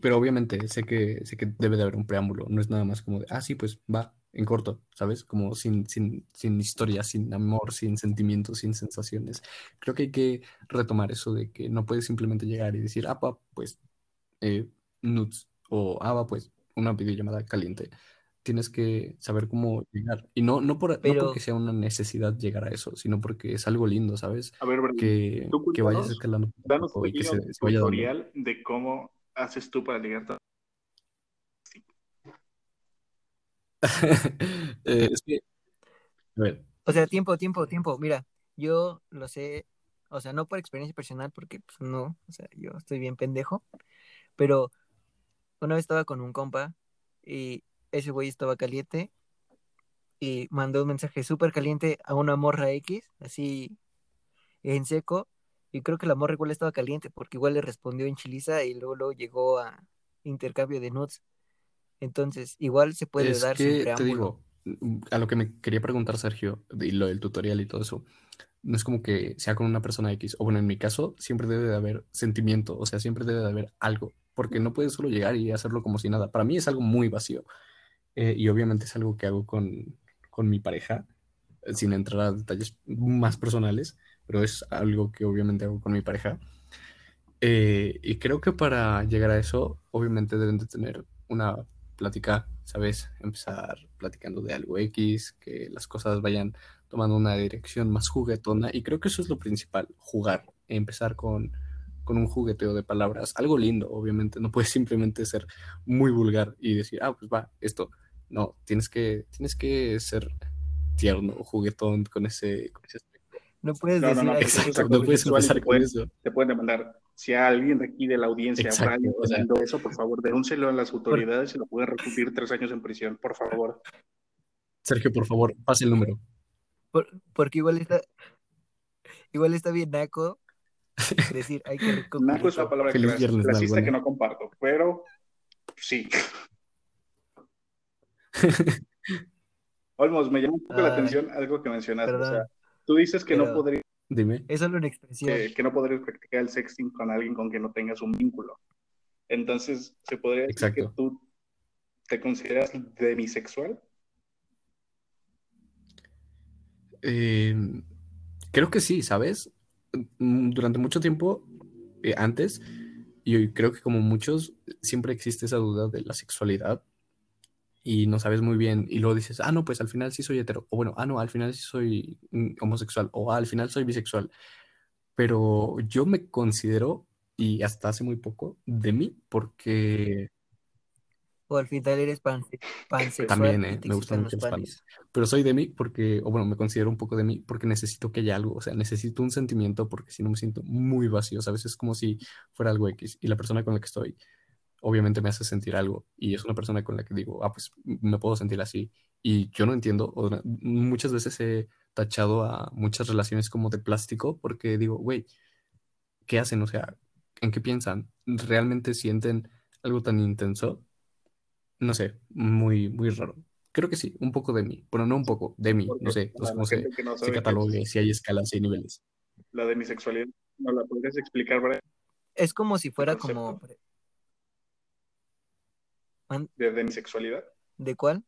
pero obviamente sé que, sé que debe de haber un preámbulo. No es nada más como de, ah, sí, pues va, en corto, ¿sabes? Como sin, sin, sin historia, sin amor, sin sentimientos, sin sensaciones. Creo que hay que retomar eso de que no puedes simplemente llegar y decir, ah, pa, pues, eh, nudes, o va, pues, una videollamada caliente. Tienes que saber cómo llegar. Y no, no, por, no Pero- porque sea una necesidad llegar a eso, sino porque es algo lindo, ¿sabes? A ver, Brian, Que, Tú que vayas escalando danos un que pequeño se, se vaya dando. tutorial de cómo haces tú para ligar a [laughs] Eh, es que, a ver, O sea, tiempo, tiempo, tiempo. Mira, yo lo sé, o sea, no por experiencia personal, porque pues no, o sea, yo estoy bien pendejo, pero una vez estaba con un compa y ese güey estaba caliente y mandó un mensaje súper caliente a una morra X, así en seco, y creo que la morra igual estaba caliente porque igual le respondió en chiliza y luego, luego llegó a intercambio de nudes. Entonces, igual se puede es dar sin que te preámbulo. digo, mm, a lo que me quería preguntar Sergio, y lo del tutorial y todo eso, no es como que sea con una persona X, o bueno, en mi caso, siempre debe de haber sentimiento, o sea, siempre debe de haber algo, porque no puedes solo llegar y hacerlo como si nada. Para mí es algo muy vacío. eh, y obviamente es algo que hago con, con mi pareja, eh, sin entrar a detalles más personales, pero es algo que obviamente hago con mi pareja. Eh, y creo que para llegar a eso, obviamente deben de tener una plática, ¿sabes? Empezar platicando de algo X, que las cosas vayan tomando una dirección más juguetona. Y creo que eso es lo principal, jugar, empezar con, con un jugueteo de palabras, algo lindo, obviamente. No puedes simplemente ser muy vulgar y decir, ah, pues va, esto. No, tienes que, tienes que ser tierno, juguetón con ese, con ese aspecto. No puedes No, no, decir no, es Exacto, no puedes empezar te con pueden- eso. Te pueden demandar. Si a alguien de aquí de la audiencia sea- haciendo eso, por favor, denúncelo a las autoridades y lo pueden recluir tres años en prisión, por favor. Sergio, por favor, pase el número. Por- porque igual está, igual está bien naco decir, hay que Naco es culito". una palabra clasista Nalgona. que no comparto, pero sí. [laughs] Olmos, me llama un poco la atención algo que mencionaste. O sea, tú dices que no podrías Dime. Es solo una expresión. que, que no podrías practicar el sexting con alguien con quien no tengas un vínculo. Entonces, ¿se podría decir que Exacto. tú te consideras demisexual? Eh, creo que sí, ¿sabes? Mm, Durante mucho tiempo, eh, antes, y creo que como muchos, siempre existe esa duda de la sexualidad y no sabes muy bien, y luego dices, ah, no, pues al final sí soy hetero, o bueno, ah, no, al final sí soy mm, homosexual, o "Ah, al final soy bisexual. Pero yo me considero, y hasta hace muy poco, de mí, porque O al final eres panse- pansexual También, eh, me gustan mucho los panes. Pero soy de mí porque, o bueno, me considero un poco de mí porque necesito que haya algo, o sea, necesito un sentimiento porque si no me siento muy vacío, ¿sabes? Es como si fuera algo X y la persona con la que estoy obviamente me hace sentir algo y es una persona con la que digo, ah, pues me puedo sentir así y yo no entiendo, o muchas veces he tachado a muchas relaciones como de plástico porque digo, güey, ¿qué hacen? O sea, ¿en qué piensan? ¿Realmente sienten algo tan intenso? No sé, muy, muy raro. Creo que sí, un poco de mí, pero no un poco, de mí, Porque no sé, no sé la cómo se, que no catalogue, si hay escalas, si hay niveles. la demisexualidad, ¿no la podrías explicar Brian, Es como si fuera como... Man- de demisexualidad? ¿De cuál?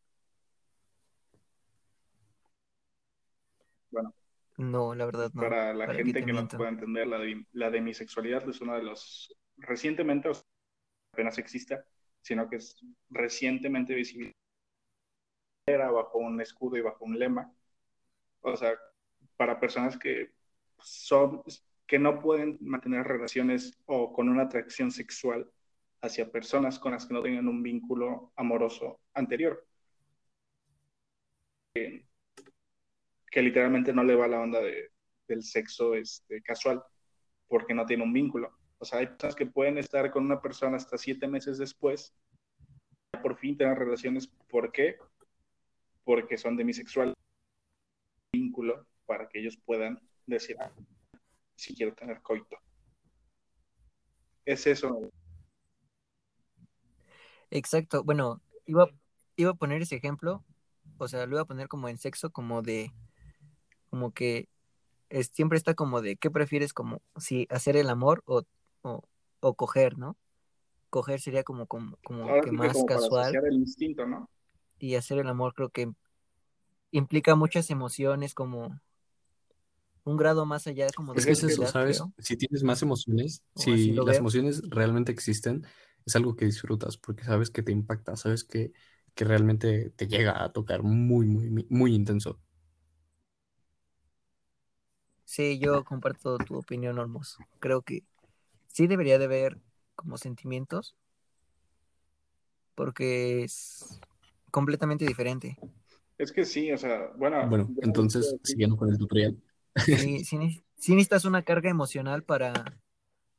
Bueno. No, la verdad no. Para la ¿Para qué gente te que no pueda entender, la, de- la demisexualidad es uno de los, recientemente, o sea, apenas exista, sino que es recientemente visible bajo un escudo y bajo un lema. O sea, para personas que son, que no pueden mantener relaciones o con una atracción sexual hacia personas con las que no tengan un vínculo amoroso anterior. Que, que literalmente no le va la onda de, del sexo este, casual porque no tiene un vínculo. O sea, hay personas que pueden estar con una persona hasta siete meses después, por fin tener relaciones. ¿Por qué? Porque son demisexuales. Vínculo para que ellos puedan decir, ah, si quiero tener coito. Es eso. Exacto. Bueno, iba, iba a poner ese ejemplo, o sea, lo iba a poner como en sexo, como de, como que es, siempre está como de, ¿qué prefieres? Como si hacer el amor o, o, o coger, ¿no? Coger sería como, como, como Ahora que más como casual el instinto, ¿no? y hacer el amor creo que implica muchas emociones, como un grado más allá como de Es que es eso, ¿sabes? creo. Si tienes más emociones, O si las veo. emociones realmente existen, es algo que disfrutas porque sabes que te impacta, sabes que, que realmente te llega a tocar muy, muy, muy, muy intenso. Sí, yo comparto tu opinión, Olmos. Creo que sí debería de haber como sentimientos, porque es completamente diferente. Es que sí, o sea, bueno. Bueno, entonces, siguiendo con el tutorial. Sí, sí, ne- sí necesitas una carga emocional para,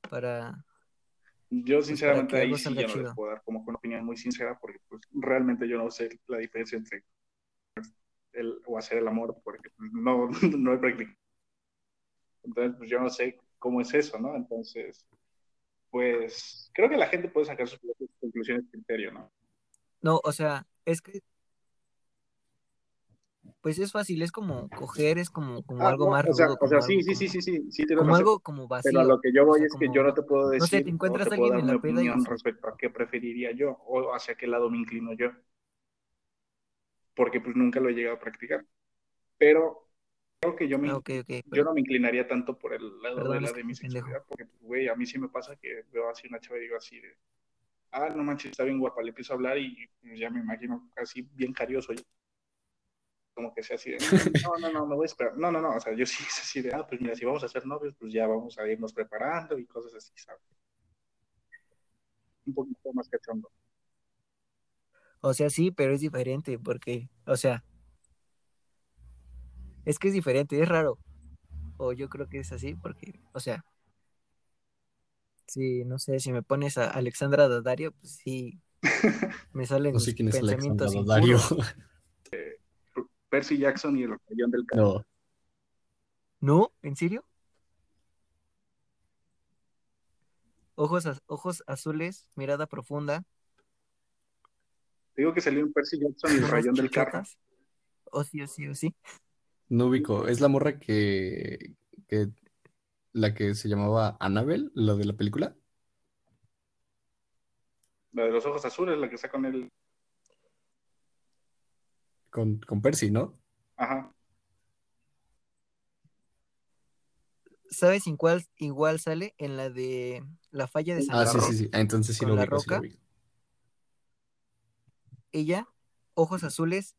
para, Yo sinceramente que ahí sí ya no les puedo dar como una opinión muy sincera porque pues, realmente yo no sé la diferencia entre el, o hacer el amor porque pues, no, [laughs] no he practicado. Entonces, pues yo no sé cómo es eso, ¿no? Entonces, pues creo que la gente puede sacar sus propias conclusiones de criterio, ¿no? No, o sea, es que pues es fácil, es como coger, es como, como Ah, algo no, más o sea, rudo, o sea, sí, sí, sí, sí, sí, sí, como razón. algo como vacío. Pero a lo que yo o voy sea, es que yo no te puedo no sé, decir, te encuentras te puedo alguien dar en mi la y opinión respecto a qué preferiría yo o hacia qué lado me inclino yo. porque pues nunca lo he llegado a practicar. Pero creo que yo, me, Ah, yo no me inclinaría tanto por el lado Perdón, de la de mi sexualidad, porque, pues, güey, a mí sí me pasa que veo así una chava y digo así de, ah, no manches, está bien guapa, le empiezo a hablar y pues, ya me imagino así bien carioso. yo. Como que sea así de, no, no, no, me voy a esperar. No, no, no, o sea, yo [laughs] sí es así de, ah, pues mira, si vamos a ser novios, pues ya vamos a irnos preparando y cosas así, ¿sabes? Un poquito más cachondo. O sea, sí, pero es diferente porque, o sea, es que es diferente, es raro. O yo creo que es así porque, o sea, si, no sé, si me pones a Alexandra Daddario, pues sí, [laughs] me salen No sé quién es Alexandra pensamientos Daddario. impuros. Percy Jackson y el batallón del carro. No, ¿No? ¿En serio? Ojos, az- ojos azules, mirada profunda, Te digo que salió en Percy Jackson y el rayón del carro. O sí, o sí, o sí. No ubico. Es la morra que, que la que se llamaba Annabelle, la de la película. La de los ojos azules, la que está con el. Con, con Percy, ¿no? Ajá. ¿Sabes en cuál igual sale? En la de La falla de Ah, Santa sí, sí, sí. Ah, entonces sí ¿Con lo la ubico, sí lo roca? ubico. Ella, ojos azules,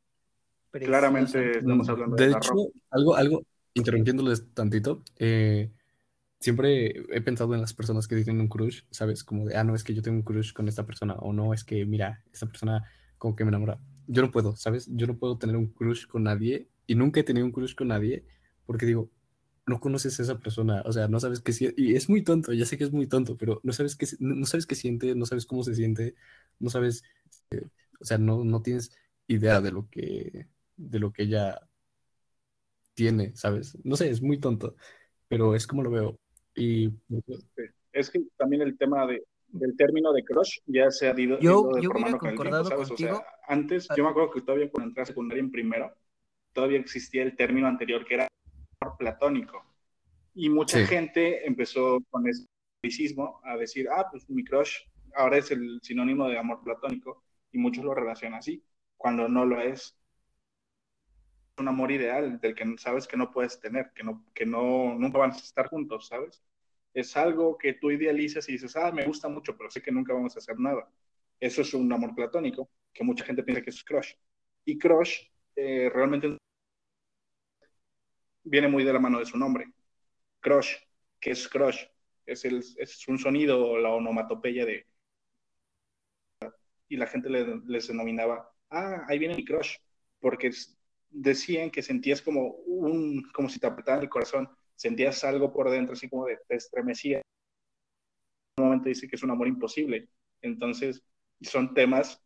Claramente preciosa. estamos Mm, hablando de, De hecho, algo, algo, interrumpiéndoles tantito, eh, siempre he pensado en las personas que tienen un crush, ¿sabes? Como de, ah, no, es que yo tengo un crush con esta persona, o no, es que, mira, esta persona como que me enamora. Yo no puedo, ¿sabes? Yo no puedo tener un crush con nadie, y nunca he tenido un crush con nadie, porque digo, no conoces a esa persona, o sea, no sabes qué siente, y es muy tonto, ya sé que es muy tonto, pero no sabes qué, no no sabes qué siente, no sabes cómo se siente, no sabes, eh, o sea, no, no tienes idea de lo que, de lo que ella tiene, ¿sabes? No sé, es muy tonto, pero es como lo veo. Y Es que también el tema de, del término de crush ya se ha ido, Yo- ido de yo hubiera mano con el tiempo, concordado ¿sabes? O sea, antes, yo me acuerdo que todavía cuando entré a secundaria en primero, todavía existía el término anterior que era amor platónico. Y mucha Sí. gente empezó con ese anglicismo a decir, ah, pues mi crush ahora es el sinónimo de amor platónico, y muchos lo relacionan así, cuando no lo es. Un amor ideal del que sabes que no puedes tener, que no, que no, nunca van a estar juntos, ¿sabes? Es algo que tú idealizas y dices, ah, me gusta mucho, pero sé que nunca vamos a hacer nada. Eso es un amor platónico, que mucha gente piensa que es crush. Y crush eh, realmente viene muy de la mano de su nombre. Crush, que es crush? Es, el, es un sonido la onomatopeya de... Y la gente le- les denominaba, ah, ahí viene mi crush, porque es- decían que sentías como un, como si te apretaran el corazón, sentías algo por dentro, así como de, te estremecía. En un momento dice que es un amor imposible. Entonces, son temas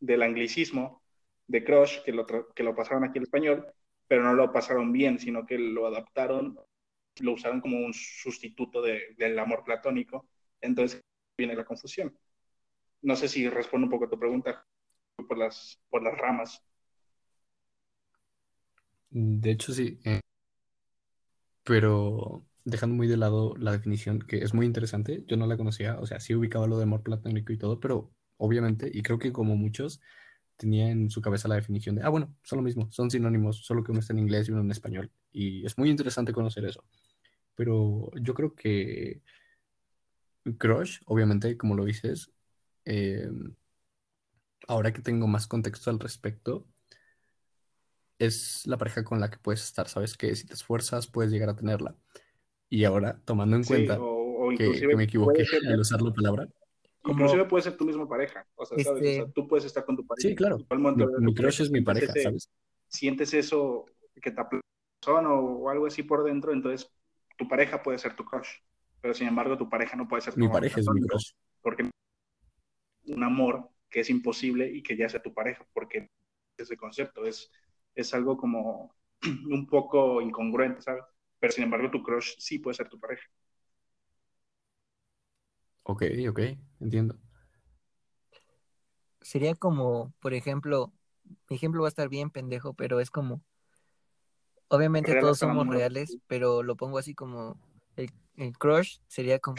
del anglicismo, de crush, que lo, que lo pasaron aquí al español, pero no lo pasaron bien, sino que lo adaptaron, lo usaron como un sustituto de- del amor platónico. Entonces, viene la confusión. No sé si respondo un poco a tu pregunta por las, por las ramas. De hecho sí, eh, pero dejando muy de lado la definición, que es muy interesante, yo no la conocía, o sea, sí ubicaba lo de amor platónico y todo, pero obviamente, y creo que como muchos, tenía en su cabeza la definición de, ah, bueno, son lo mismo, son sinónimos, solo que uno está en inglés y uno en español, y es muy interesante conocer eso. Pero yo creo que Crush, obviamente, como lo dices, eh, ahora que tengo más contexto al respecto, es la pareja con la que puedes estar, ¿sabes? Que si te esfuerzas puedes llegar a tenerla. Y ahora, tomando en Sí, cuenta o, o que, inclusive que me equivoqué ser, al usar la palabra, Como- inclusive puede ser tu misma pareja. O sea, ¿sabes? O sea, Este- tú puedes estar con tu pareja. sí, claro, mi, mi crush es mi pareja, ese- ¿sabes? Sientes eso que te aplaude o, o algo así por dentro, entonces tu pareja puede ser tu crush. Pero sin embargo, tu pareja no puede ser tu Mi pareja es mi crush. Porque un amor que es imposible y que ya sea tu pareja, porque ese concepto es, es algo como [clears throat] un poco incongruente, ¿sabes? Pero sin embargo, tu crush sí puede ser tu pareja. Ok, ok, entiendo. sería como, por ejemplo, mi ejemplo va a estar bien pendejo, pero es como, obviamente Real todos somos reales, pero lo pongo así como, el, el crush sería como,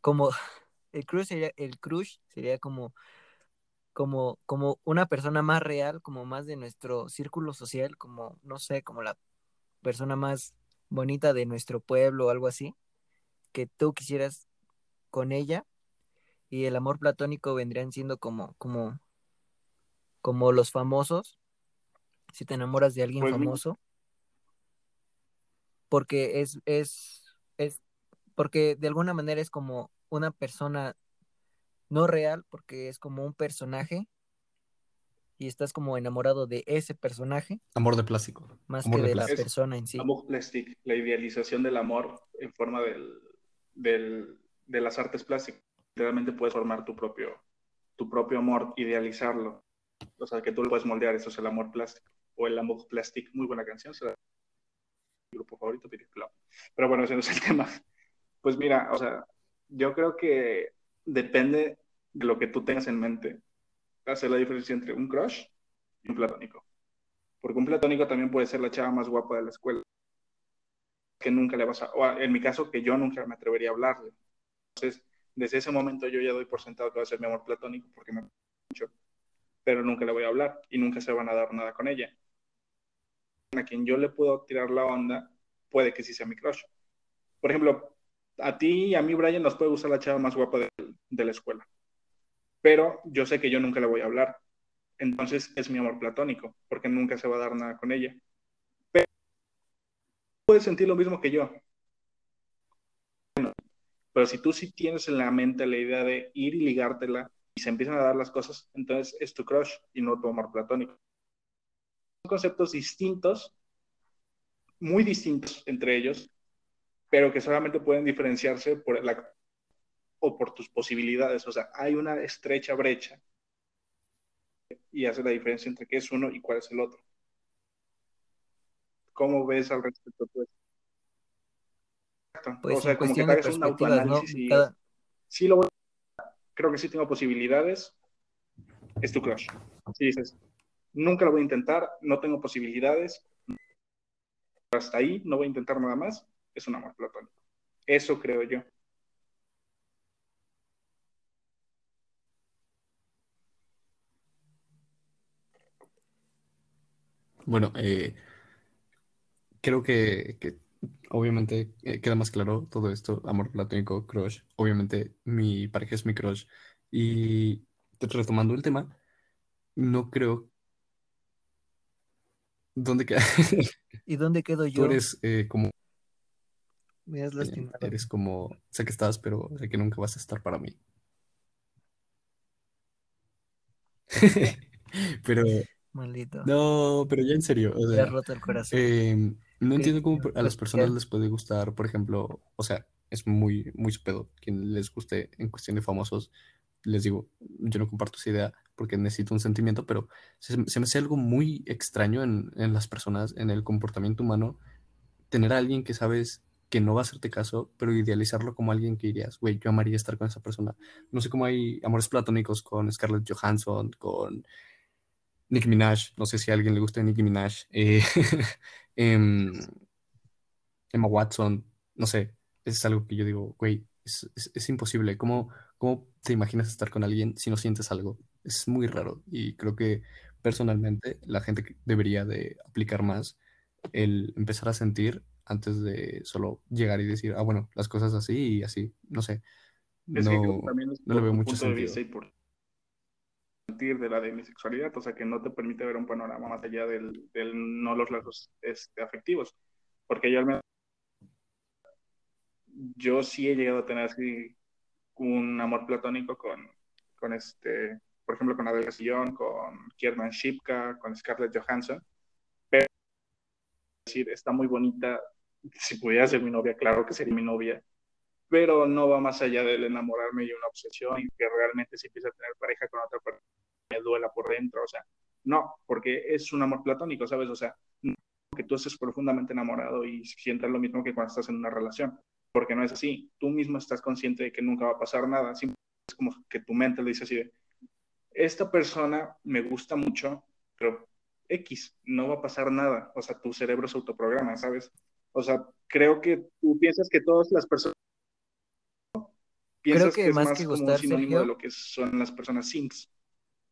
como, [laughs] el crush sería, el crush sería como como, como una persona más real, como más de nuestro círculo social, como, no sé, como la persona más bonita de nuestro pueblo o algo así, que tú quisieras con ella, y el amor platónico vendrían siendo como, como, como los famosos, si te enamoras de alguien Pues famoso, porque es, es, es, porque de alguna manera es como una persona no real, porque es como un personaje, y estás como enamorado de ese personaje, Amor de plástico. más Amor que de de la plástico. persona en sí. Amor plastic, la idealización del amor en forma del, del- de las artes plásticas. Literalmente puedes formar tu propio, tu propio amor, idealizarlo. O sea, que tú lo puedes moldear, eso es el amor plástico. O el amor plastic, muy buena canción, será mi grupo favorito. Pero bueno, ese no es el [laughs] tema. Pues mira, o sea, yo creo que depende de lo que tú tengas en mente, hacer la diferencia entre un crush y un platónico. Porque un platónico también puede ser la chava más guapa de la escuela que nunca le vas a, o en mi caso, que yo nunca me atrevería a hablarle. Entonces, desde ese momento yo ya doy por sentado que va a ser mi amor platónico porque me mucho, pero nunca le voy a hablar y nunca se van a dar nada con ella. A quien yo le puedo tirar la onda, puede que sí sea mi crush. Por ejemplo, a ti y a mí, Brian, nos puede gustar la chava más guapa de, la escuela, pero yo sé que yo nunca le voy a hablar. Entonces es mi amor platónico, porque nunca se va a dar nada con ella. Pero puedes sentir lo mismo que yo. Pero si tú sí tienes en la mente la idea de ir y ligártela y se empiezan a dar las cosas, entonces es tu crush y no tu amor platónico. Son conceptos distintos, muy distintos entre ellos, pero que solamente pueden diferenciarse por acto o por tus posibilidades. O sea, hay una estrecha brecha y hace la diferencia entre qué es uno y cuál es el otro. ¿Cómo ves al respecto tú? Exacto. Pues o sea, como que te hagas un perspectivas, ¿no? autoanálisis y Cada- sí lo voy a- creo que sí tengo posibilidades, es tu crush. Si dices, nunca lo voy a intentar, no tengo posibilidades, hasta ahí no voy a intentar nada más, es un amor platónico. Eso creo yo. Bueno, eh, creo que, que obviamente eh, queda más claro todo esto, amor platónico, crush. Obviamente mi pareja es mi crush. Y retomando el tema, no creo... ¿Dónde queda? ¿Y dónde quedo [laughs] Tú yo? eres eh, como... Me has eh, lastimado. eres como... Sé que estás, pero sé que nunca vas a estar para mí. [laughs] Pero... Maldito. No, pero ya en serio, o sea... roto el corazón. Eh, no entiendo cómo a las personas les puede gustar, por ejemplo, o sea, es muy, muy su pedo quien les guste en cuestión de famosos. Les digo, yo no comparto esa idea porque necesito un sentimiento, pero se, se me hace algo muy extraño en, en las personas, en el comportamiento humano, tener a alguien que sabes que no va a hacerte caso, pero idealizarlo como alguien que dirías, güey, yo amaría estar con esa persona. No sé cómo hay amores platónicos con Scarlett Johansson, con Nicki Minaj, no sé si a alguien le gusta Nicki Minaj, eh, [laughs] em, Emma Watson, no sé, es algo que yo digo, güey, es, es- es imposible. ¿Cómo, cómo te imaginas estar con alguien si no sientes algo? Es muy raro y creo que personalmente la gente debería de aplicar más el empezar a sentir antes de solo llegar y decir, ah, bueno, las cosas así y así, no sé, Es no, que también es no le veo mucho punto de sentido. vista y por de la demisexualidad, o sea, que no te permite ver un panorama más allá del, del no los lazos este, afectivos. Porque yo al menos, yo sí he llegado a tener así un amor platónico con, con este, por ejemplo, con Adele Casillón, con Kiernan Shipka, con Scarlett Johansson, pero es decir, está muy bonita, si pudiera ser mi novia, claro que sería mi novia, pero no va más allá del enamorarme y una obsesión y que realmente si empieza a tener pareja con otra persona me duela por dentro, o sea, no, porque es un amor platónico, ¿sabes? O sea, que tú estés profundamente enamorado y sientas lo mismo que cuando estás en una relación, porque no es así, tú mismo estás consciente de que nunca va a pasar nada, simplemente es como que tu mente le dice así de, esta persona me gusta mucho, pero X, no va a pasar nada, o sea, tu cerebro se autoprograma, ¿sabes? O sea, creo que tú piensas que todas las personas piensas que que, es más como un sinónimo Sergio- de lo que son las personas simps.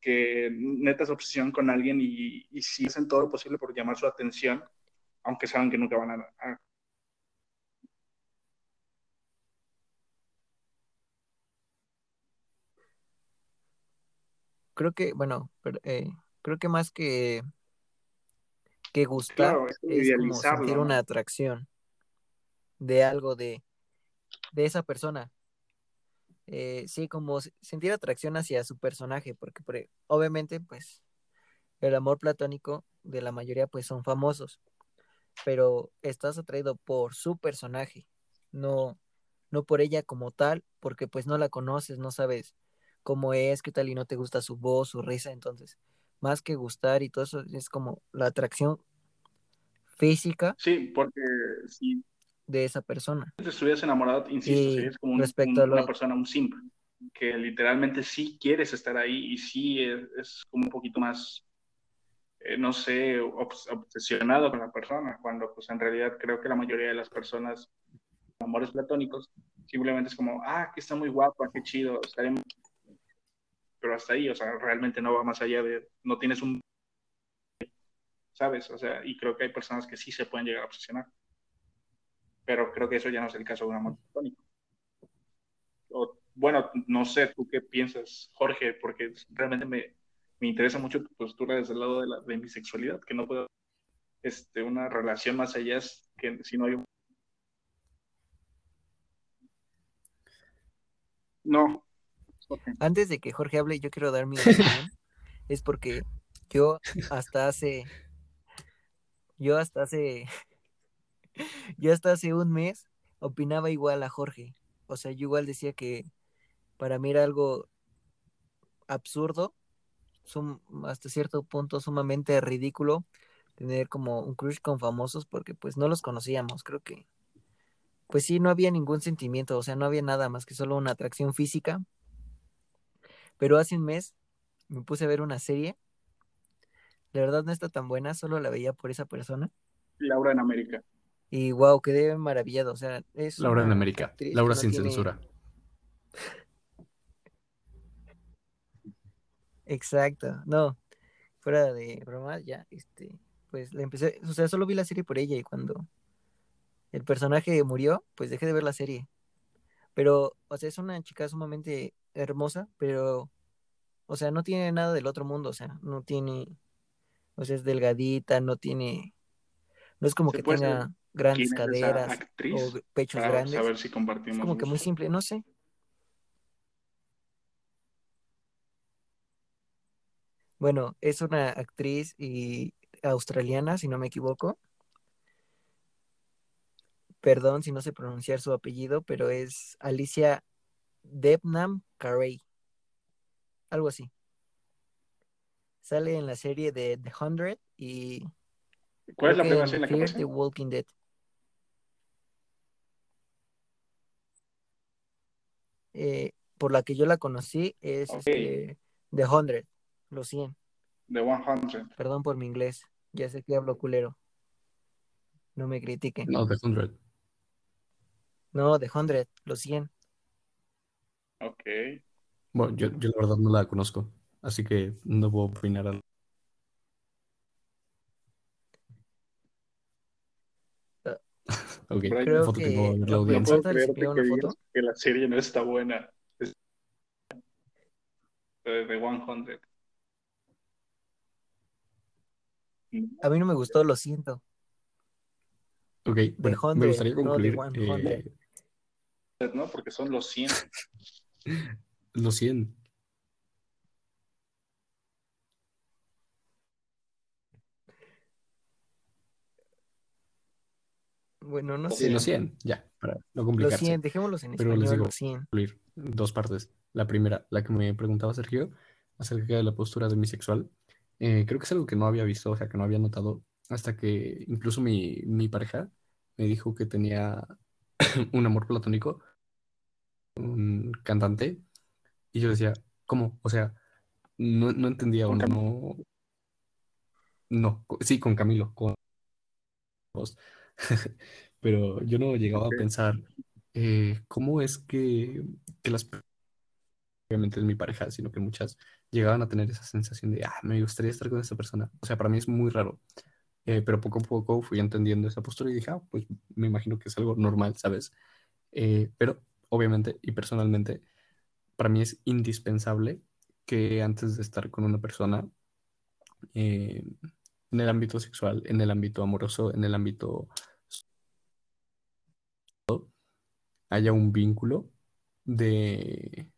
que neta es obsesión con alguien y, y sí hacen todo lo posible por llamar su atención, aunque saben que nunca van a, a Creo que, bueno, pero, eh, creo que más que, que gustar Claro, es es como sentir ¿no? una atracción de algo de, de esa persona. Eh, sí, como se- sentir atracción hacia su personaje, porque por obviamente, pues, el amor platónico de la mayoría, pues, son famosos, pero estás atraído por su personaje, no, no por ella como tal, porque pues no la conoces, no sabes cómo es, qué tal y no te gusta su voz, su risa, entonces, más que gustar y todo eso, es como la atracción física Sí, porque si de esa persona. te estuvieras enamorado, insisto, Y serías como un- respecto un- a una lo, persona, un simp, que literalmente sí quieres estar ahí y sí es, es como un poquito más, eh, no sé, obs- obsesionado con la persona, cuando pues en realidad creo que la mayoría de las personas, amores platónicos, simplemente es como, ah, que está muy guapa, qué chido, estaremos pero hasta ahí, o sea, realmente no va más allá de, no tienes un, ¿sabes? O sea, y creo que hay personas que sí se pueden llegar a obsesionar, pero creo que eso ya no es el caso de un amor platónico. O, bueno, no sé, ¿tú qué piensas, Jorge? Porque realmente me, me interesa mucho tu postura desde el lado de, la, de mi sexualidad, que no puedo, este, una relación más allá que si no hay un... No, antes de que Jorge hable, yo quiero dar mi opinión, [laughs] es porque yo hasta hace, yo hasta hace, [laughs] yo hasta hace un mes opinaba igual a Jorge. O sea, yo igual decía que para mí era algo absurdo, sum- hasta cierto punto sumamente ridículo tener como un crush con famosos porque pues no los conocíamos, creo que pues sí, no había ningún sentimiento, o sea, no había nada más que solo una atracción física, pero hace un mes me puse a ver una serie, la verdad no está tan buena, solo la veía por esa persona Laura en América. y wow, quedé maravillado, o sea, es Laura en América. actriz Laura no sin tiene- censura. Exacto, no, fuera de bromas, ya, este, pues la empecé, o sea, solo vi la serie por ella y cuando el personaje murió, pues dejé de ver la serie. Pero, o sea, es una chica sumamente hermosa, pero, o sea, no tiene nada del otro mundo, o sea, no tiene, o sea, es delgadita, no tiene, no es como ¿Se que tenga grandes es caderas o pechos grandes, saber si es compartimos como que muy simple, no sé. Bueno, es una actriz y australiana, si no me equivoco. Perdón si no sé pronunciar su apellido, pero es Alicia Debnam Carey, algo así. Sale en la serie de The Hundred y ¿Cuál es la primera serie en la que the Walking Dead. Eh, por la que yo la conocí es Ok. este, The Hundred, los 100. The 100. Perdón por mi inglés, ya sé que hablo culero. No me critiquen. No, The Hundred. No, The Hundred, los 100. Ok. Bueno, yo, yo la verdad no la conozco, así que no puedo opinar. al- [laughs] Ok, Creo foto que que no ver la No audiencia. puedo creerte que una digas foto. que la serie no está buena. Es de The 100. A mí no me gustó, lo siento. Ok, bueno, me 100, gustaría no concluir 100. eh, ¿no? Porque son los 100. [laughs] los 100. Bueno, no Los Sí, sé. los 100, ya, para no Los complicarse. 100, dejémoslos en Pero les español, digo, los 100. dos partes. La primera, la que me preguntaba Sergio acerca de la postura demisexual. Eh, creo que es algo que no había visto, o sea, que no había notado hasta que incluso mi, mi pareja me dijo que tenía [coughs] un amor platónico, un cantante, y yo decía, ¿cómo? O sea, no, no entendía o no, no, sí, con Camilo, con vos. [laughs] Pero yo no llegaba a Ok. pensar eh, cómo es que, que las obviamente es mi pareja, sino que muchas llegaban a tener esa sensación de, ah, me gustaría estar con esta persona. O sea, para mí es muy raro. Eh, pero poco a poco fui entendiendo esa postura y dije, ah, pues me imagino que es algo normal, ¿sabes? Eh, pero obviamente y personalmente, para mí es indispensable que antes de estar con una persona, eh, en el ámbito sexual, en el ámbito amoroso, en el ámbito haya un vínculo de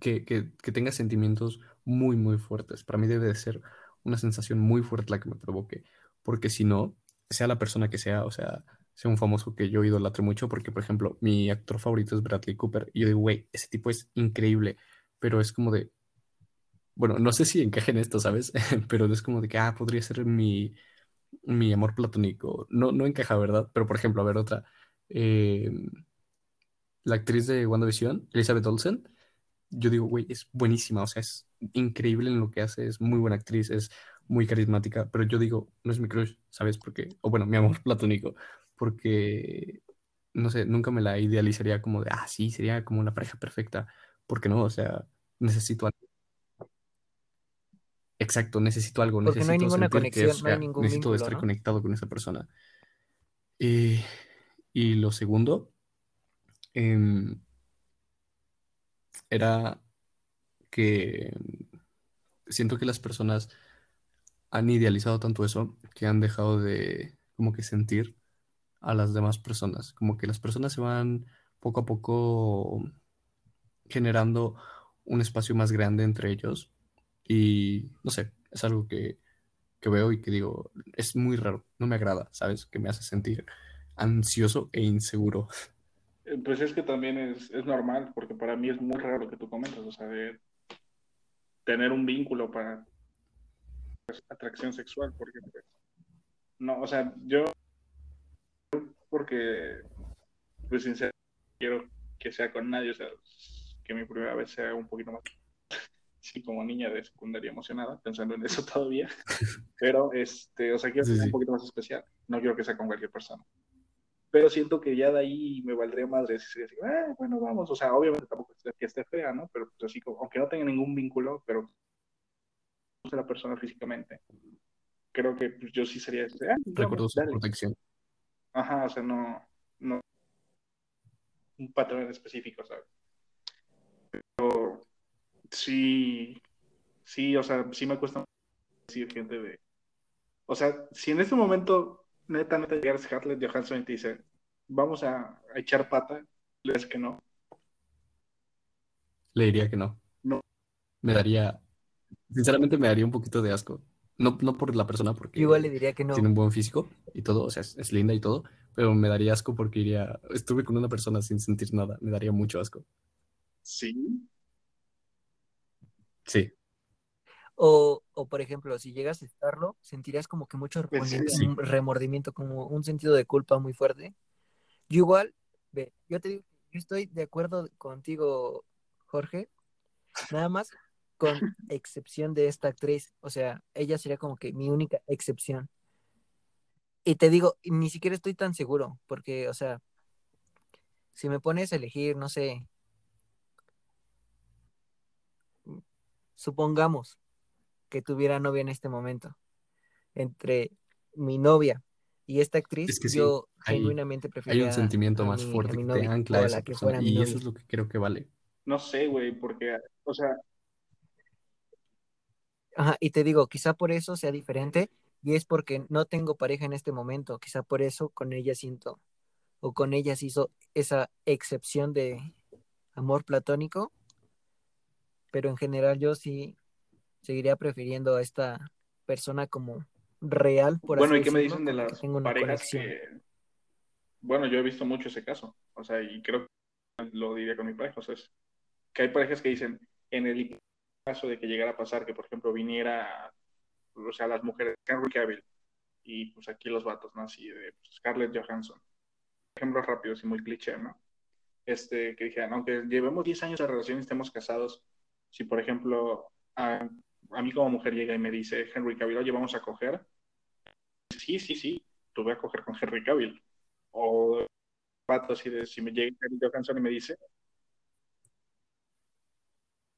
que, que, que, tenga sentimientos muy, muy fuertes. Para mí debe de ser una sensación muy fuerte la que me provoque, porque si no, sea la persona que sea, o sea, sea un famoso que yo idolatre mucho, porque, por ejemplo, mi actor favorito es Bradley Cooper, y yo digo, güey, ese tipo es increíble, pero es como de, bueno, no sé si encaje en esto, ¿sabes? [laughs] pero es como de que, ah, podría ser mi, mi amor platónico. No, no encaja, ¿verdad? Pero, por ejemplo, a ver, otra. Eh, la actriz de WandaVision, Elizabeth Olsen, yo digo, güey, es buenísima, o sea, es increíble en lo que hace, es muy buena actriz, es muy carismática, pero yo digo, no es mi crush, ¿sabes? Porque, o bueno, mi amor [laughs] platónico, porque, no sé, nunca me la idealizaría como de, ah, sí, sería como la pareja perfecta, porque no, o sea, necesito algo. Exacto, necesito algo, Porque no hay necesito ninguna sentir que, conexión, o no hay ningún necesito vínculo, estar ¿no? conectado con esa persona. Eh, y lo segundo em, era que siento que las personas han idealizado tanto eso que han dejado de como que sentir a las demás personas, como que las personas se van poco a poco generando un espacio más grande entre ellos y no sé, es algo que, que veo y que digo, es muy raro, no me agrada, ¿sabes? Que me hace sentir ansioso e inseguro. [laughs] Eh, Pues es que también es, es normal, porque para mí es muy raro lo que tú comentas, o sea, de tener un vínculo para pues, atracción sexual, porque pues, no, o sea, yo, porque, pues sinceramente, quiero que sea con nadie, o sea, que mi primera vez sea un poquito más, [laughs] sí, como niña de secundaria emocionada, pensando en eso [laughs] todavía, pero, este, o sea, quiero que Sí, sea un poquito más especial, no quiero que sea con cualquier persona. Pero siento que ya de ahí me valdría madre si así, ah, bueno, vamos, o sea, obviamente tampoco es que esté fea, ¿no? Pero pues así, como, aunque no tenga ningún vínculo, pero no sé la persona físicamente, creo que pues, yo sí sería, este, ah, vamos, Recuerdo su protección. Ajá, o sea, no, no, un patrón específico, ¿sabes? Pero sí, sí, o sea, sí me cuesta decir gente de, o sea, si en este momento neta, neta, llegara Scarlett Johansson y te dice, vamos a, a echar pata, le dices que no, Le diría que no. No. Me daría, sinceramente me daría un poquito de asco. No, no por la persona, porque igual le diría que no. tiene un buen físico y todo, o sea, es, es linda y todo, pero me daría asco porque iría, estuve con una persona sin sentir nada, me daría mucho asco. sí, Sí, O, o, por ejemplo, si llegas a estarlo, sentirías como que mucho Pues un remordimiento, como un sentido de culpa muy fuerte. Yo igual, ve, yo te digo, yo estoy de acuerdo contigo, Jorge, nada más con excepción de esta actriz, o sea, ella sería como que mi única excepción. Y te digo, ni siquiera estoy tan seguro, porque, o sea, si me pones a elegir, no sé, supongamos que tuviera novia en este momento, entre mi novia y esta actriz, Es que sí, yo hay- genuinamente hay prefería un sentimiento a más mi- fuerte que te novia, ancla o a esa persona y eso es lo que creo que vale. no sé, güey, porque, o sea, Ajá, y te digo, quizá por eso sea diferente y es porque no tengo pareja en este momento, quizá por eso con ella siento o con ella se hizo esa excepción de amor platónico, pero en general yo sí seguiría prefiriendo a esta persona como real, por bueno, así ¿y qué me dicen de que las parejas conexión. que, bueno, yo he visto mucho ese caso, o sea, y creo que lo diría con mi pareja, o sea, es que hay parejas que dicen, en el caso de que llegara a pasar que, por ejemplo, viniera, o sea, las mujeres, Henry Cavill, y pues aquí los vatos, ¿no? Así de pues, Scarlett Johansson. Ejemplos rápidos y muy cliché, ¿no? Este, que dijeran, aunque llevemos 10 años de relación y estemos casados, si por ejemplo a, a mí como mujer llega y me dice Henry Cavill, oye, vamos a coger, sí, sí, sí, tú voy a coger con Henry Cavill. O vato así de, si me llega Henry Johansson y me dice,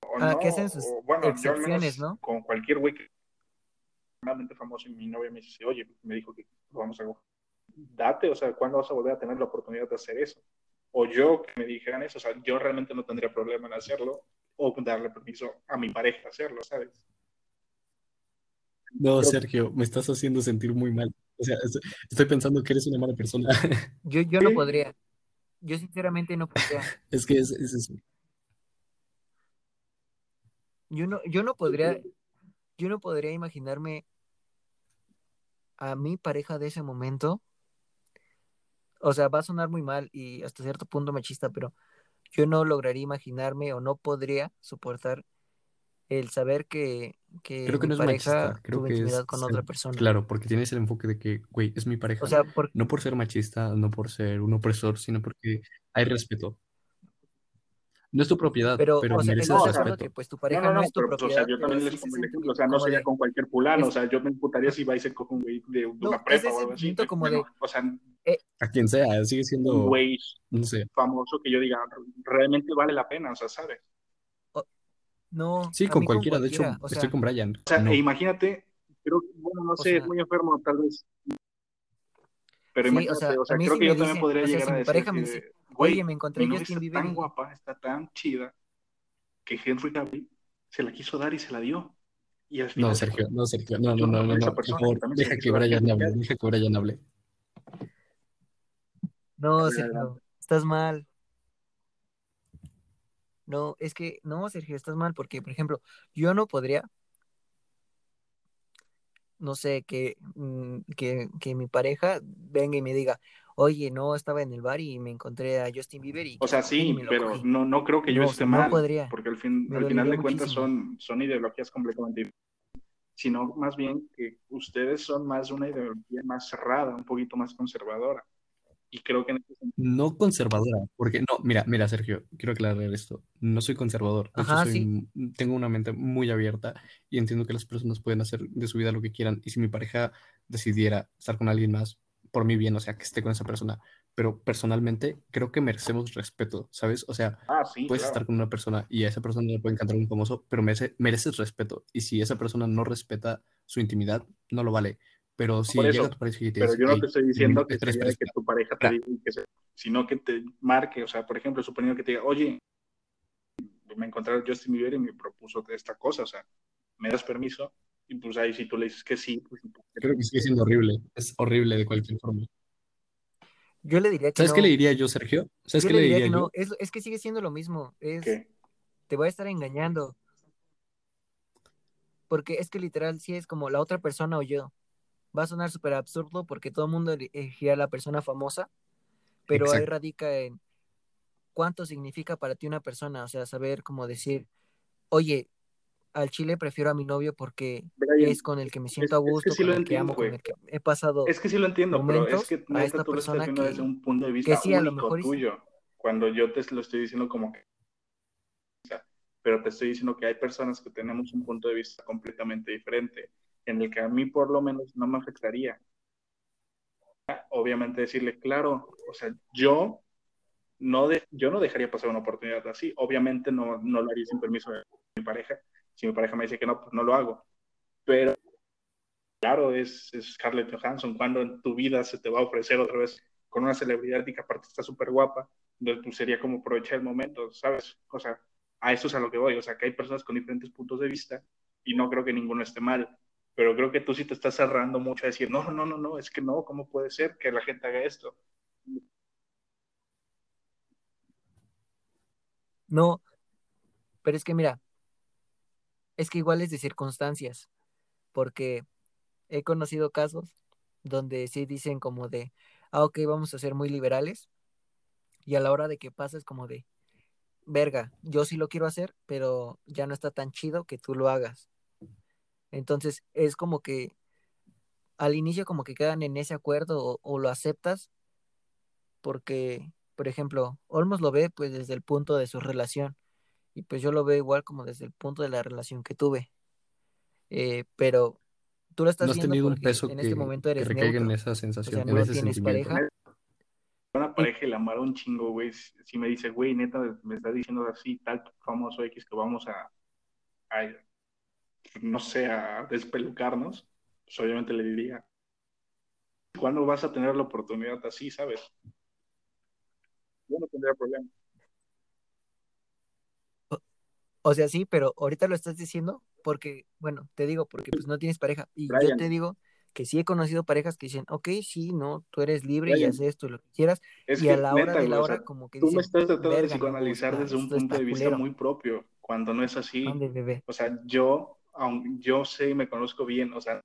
o Ah, no, que hacen sus o, bueno, yo al menos ¿no? con cualquier güey realmente famoso y mi novia me dice, oye, me dijo que lo vamos a date, o sea, ¿cuándo vas a volver a tener la oportunidad de hacer eso? O yo que me dijeran eso, o sea, yo realmente no tendría problema en hacerlo o darle permiso a mi pareja hacerlo, ¿sabes? No, Pero- Sergio, me estás haciendo sentir muy mal. O sea, es- estoy pensando que eres una mala persona. [laughs] Yo, yo no podría. Yo sinceramente no podría. [laughs] Es que es, es eso. Yo no, yo no podría, yo no podría imaginarme a mi pareja de ese momento. O sea, va a sonar muy mal y hasta cierto punto machista, pero yo no lograría imaginarme o no podría soportar el saber que, que Creo que mi no es pareja machista, creo tuvo que intimidad es con otra persona. Claro, porque tienes el enfoque de que, güey, es mi pareja. O sea, por- No por ser machista, no por ser un opresor, sino porque hay respeto. No es tu propiedad, pero, pero o sea, mereces estás no, de acuerdo respeto. que pues tu No, pareja no, no, no, es tu pero pues, o propiedad, sea, yo pero también sí les se pongo el siente ejemplo, o bien sea, no como sería de- con cualquier fulano, es- o sea, yo me imputaría si va y se coge un güey de, una prepa ese o algo así. sentimiento como de- Bueno, o sea, un A quien sea, sigue siendo, güey no sé. famoso que yo diga, realmente vale la pena, o sea, ¿sabes? No, Sí, con cualquiera, de hecho, cualquiera, o sea, estoy con Brian. O sea, No. e imagínate, creo que, bueno, no O sé, sea- es muy enfermo, tal vez. Pero Sí, o imagínate, sea, o sea, creo si que me yo también podría o sea, llegar si a decir pareja me que, dice, güey, oye, me encontré Justin está tan y- guapa, está tan chida, que Henry Cavill se la quiso dar y se la dio. Y al final No, se Sergio, no, Sergio, no, no, no, no no, no, por favor, deja que Brian hable, deja que Brian hable. No, Sergio, estás mal. No, es que, no, Sergio, estás mal porque, por ejemplo, yo no podría, no sé, que, mm, que, que mi pareja venga y me diga, oye, no, estaba en el bar y me encontré a Justin Bieber y O sea, y sí, pero cogí". no, no creo que yo No, esté sea, no mal, podría. porque al, fin, al final de cuentas son, son ideologías completamente diferentes, sino más bien que ustedes son más una ideología más cerrada, un poquito más conservadora. Y creo que en este sentido, No conservadora, porque no, mira, mira, Sergio, quiero aclarar esto. No soy conservador, Ajá, soy, sí. tengo una mente muy abierta y entiendo que las personas pueden hacer de su vida lo que quieran. Y si mi pareja decidiera estar con alguien más, por mi bien, o sea, que esté con esa persona. Pero personalmente creo que merecemos respeto, ¿sabes? O sea, ah, sí, puedes claro. estar con una persona y a esa persona le puede encantar un famoso, pero merece, mereces respeto. Y si esa persona no respeta su intimidad, no lo vale. Pero si llega eso, tu pareja y te Pero dice, yo no "Hey, te estoy diciendo que de espera, que tu pareja te diga que se- sino que te marque, o sea, por ejemplo, suponiendo que te diga, oye, me encontré a Justin Bieber y me propuso esta cosa, o sea, ¿me das permiso? Y pues ahí si tú le dices que sí, pues Creo que sigue siendo horrible. Es horrible de cualquier forma. Yo le diría que ¿Sabes no. qué le diría yo, Sergio? ¿Sabes Yo qué le diría diría que yo? no. Es, es que sigue siendo lo mismo. Es, que te voy a estar engañando. Porque es que literal, si es como la otra persona o yo. Va a sonar súper absurdo porque todo el mundo elegirá a la persona famosa, pero ahí Exacto. radica en cuánto significa para ti una persona. O sea, saber cómo decir, oye, al chile prefiero a mi novio porque Brian, es con el que me es, siento a es que gusto, sí con lo el que amo, entiendo, con güey. el que he pasado Es que sí lo entiendo, pero es que a esta tú lo estás persona viendo desde que, un punto de que vista a lo único mejor tuyo, cuando yo te lo estoy diciendo como que, pero te estoy diciendo que hay personas que tenemos un punto de vista completamente diferente, en el que a mí por lo menos no me afectaría. Obviamente decirle, claro, o sea, yo no, de, yo no dejaría pasar una oportunidad así. Obviamente no, no lo haría sin permiso de mi pareja. Si mi pareja me dice que no, pues no lo hago. Pero claro, es, es Scarlett Johansson. Cuando en tu vida se te va a ofrecer otra vez con una celebridad y que aparte está súper guapa, entonces pues sería como aprovechar el momento, ¿sabes? O sea, a eso es a lo que voy. O sea, que hay personas con diferentes puntos de vista y no creo que ninguno esté mal. Pero creo que tú sí te estás cerrando mucho a decir, no, no, no, no, es que no, ¿cómo puede ser que la gente haga esto? No, pero es que mira, es que igual es de circunstancias, porque he conocido casos donde sí dicen como de, ah, ok, vamos a ser muy liberales, y a la hora de que pasa es como de, verga, yo sí lo quiero hacer, pero ya no está tan chido que tú lo hagas. Entonces es como que al inicio como que quedan en ese acuerdo o, o lo aceptas porque, por ejemplo, Olmos lo ve pues desde el punto de su relación y pues yo lo veo igual como desde el punto de la relación que tuve. Eh, pero tú lo estás ¿No has viendo tenido un peso en que, este momento que eres recaiga en esa o sensación, sea, en no ese tienes sentimiento? pareja. Una pareja y la amara un chingo, güey. Si me dice, güey, neta, me está diciendo así, tal famoso X que vamos a, no sé, a despelucarnos, pues obviamente le diría, ¿cuándo vas a tener la oportunidad así, sabes? Yo no tendría problema. O sea, sí, pero ahorita lo estás diciendo porque, bueno, te digo, porque pues no tienes pareja. Y yo te digo que sí he conocido parejas que dicen, ok, sí, no, tú eres libre y haces esto, lo que quieras. y a la hora de la hora, como que Tú me estás tratando de psicoanalizar desde un punto de vista muy propio, cuando no es así. O sea, yo, aun, yo sé y me conozco bien, o sea,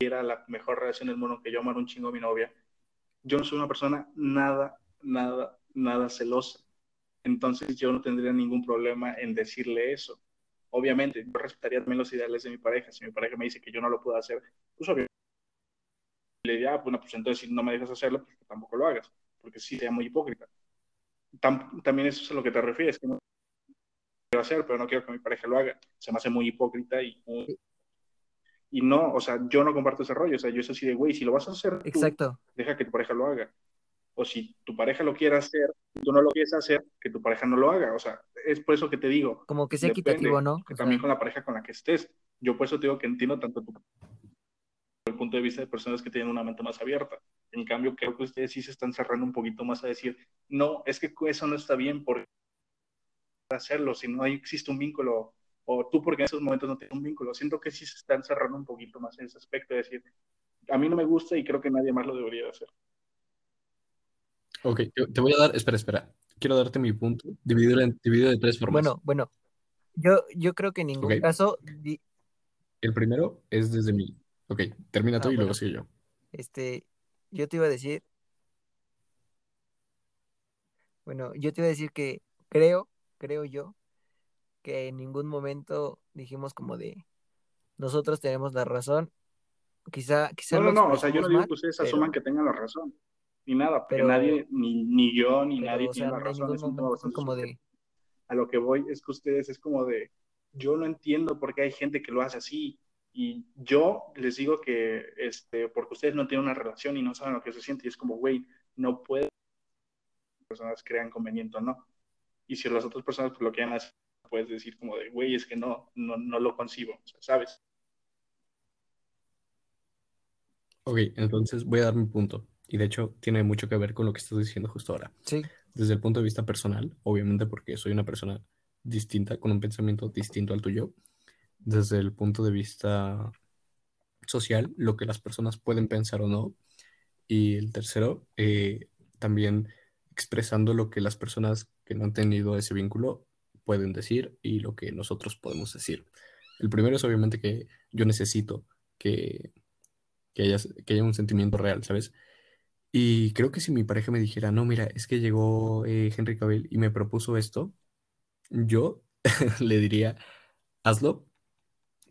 era la mejor relación del mundo que yo amar un chingo a mi novia. Yo no soy una persona nada, nada, nada celosa. Entonces yo no tendría ningún problema en decirle eso. Obviamente, yo respetaría también los ideales de mi pareja. Si mi pareja me dice que yo no lo puedo hacer, pues obviamente le diría, ah, bueno, pues entonces si no me dejas hacerlo, pues tampoco lo hagas, porque sí sea muy hipócrita. también eso es a lo que te refieres, que no quiero hacer, pero no quiero que mi pareja lo haga. Se me hace muy hipócrita y y no, o sea, yo no comparto ese rollo, o sea, yo es así de, güey, si lo vas a hacer, Exacto. deja que tu pareja lo haga. O si tu pareja lo quiere hacer, tú no lo quieres hacer, que tu pareja no lo haga. O sea, es por eso que te digo. Como que sea equitativo, ¿no? también con la pareja con la que estés. Yo por eso te digo que entiendo tanto tu el punto de vista de personas que tienen una mente más abierta. En cambio, creo que ustedes sí se están cerrando un poquito más a decir, no, es que eso no está bien por hacerlo, si no existe un vínculo o tú porque en esos momentos no tienes un vínculo. Siento que sí se están cerrando un poquito más en ese aspecto, de decir, a mí no me gusta y creo que nadie más lo debería hacer. Ok, te voy a dar, espera, espera, quiero darte mi punto, dividido, en, dividido de tres formas. Bueno, bueno, yo, yo creo que en ningún caso... El primero es desde mi... Ok, termina tú ah, y luego sigo yo. Este, yo te iba a decir... Bueno, yo te iba a decir que creo, creo yo, que en ningún momento dijimos como de nosotros tenemos la razón. Quizá, quizá no, no, no, o sea, yo no digo que ustedes asuman que tengan la razón, ni nada, pero nadie, ni, ni yo, ni nadie tiene la razón. Es un como de... A lo que voy es que ustedes es como de, yo no entiendo por qué hay gente que lo hace así, y yo les digo que, este, porque ustedes no tienen una relación y no saben lo que se siente, y es como, güey, no puede personas crean conveniente o no. Y si las otras personas pues, lo quieren hacer, puedes decir como de, güey, es que no, no, no lo concibo, ¿sabes? Ok, entonces voy a dar mi punto. Y de hecho tiene mucho que ver con lo que estás diciendo justo ahora. Sí. Desde el punto de vista personal, obviamente porque soy una persona distinta, con un pensamiento distinto al tuyo. Desde el punto de vista social, lo que las personas pueden pensar o no. Y el tercero, eh, también expresando lo que las personas que no han tenido ese vínculo pueden decir y lo que nosotros podemos decir. El primero es obviamente que yo necesito que, que, haya, que haya un sentimiento real, ¿sabes? Y creo que si mi pareja me dijera, no, mira, es que llegó eh, Henry Cavill y me propuso esto, yo [laughs] le diría, hazlo,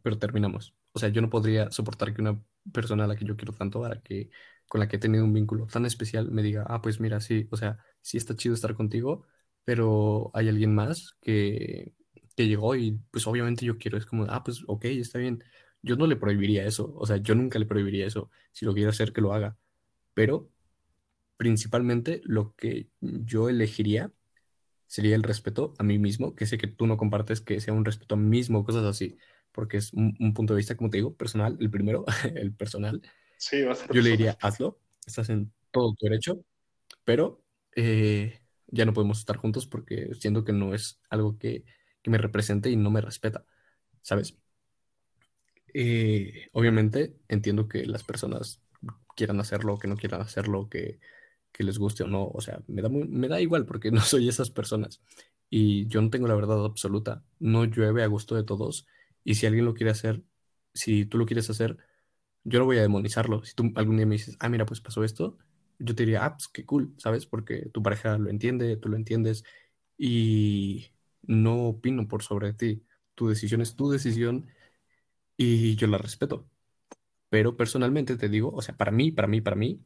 pero terminamos. O sea, yo no podría soportar que una persona a la que yo quiero tanto, a la que, con la que he tenido un vínculo tan especial, me diga, ah, pues mira, sí, o sea, sí está chido estar contigo, pero hay alguien más que, que llegó y pues obviamente yo quiero, es como, ah, pues ok, está bien. Yo no le prohibiría eso, o sea, yo nunca le prohibiría eso. Si lo quiere hacer, que lo haga. Pero principalmente lo que yo elegiría sería el respeto a mí mismo, que sé que tú no compartes, que sea un respeto a mí mismo, cosas así, porque es un, punto de vista, como te digo, personal, el primero, [laughs] el personal. Sí, va a ser yo le diría, hazlo, estás en todo tu derecho, pero eh, ya no podemos estar juntos porque siento que no es algo que, me represente y no me respeta, ¿sabes? Eh, obviamente entiendo que las personas quieran hacerlo, que no quieran hacerlo, que, que les guste o no, o sea, me da, me da igual porque [laughs] no soy esas personas y yo no tengo la verdad absoluta, no llueve a gusto de todos y si alguien lo quiere hacer, si tú lo quieres hacer, yo no voy a demonizarlo. Si tú algún día me dices, ah, mira, pues pasó esto, yo te diría, ah, pues qué cool, ¿sabes? Porque tu pareja lo entiende, tú lo entiendes y no opino por sobre ti. Tu decisión es tu decisión y yo la respeto. Pero personalmente te digo, o sea, para mí, para mí, para mí,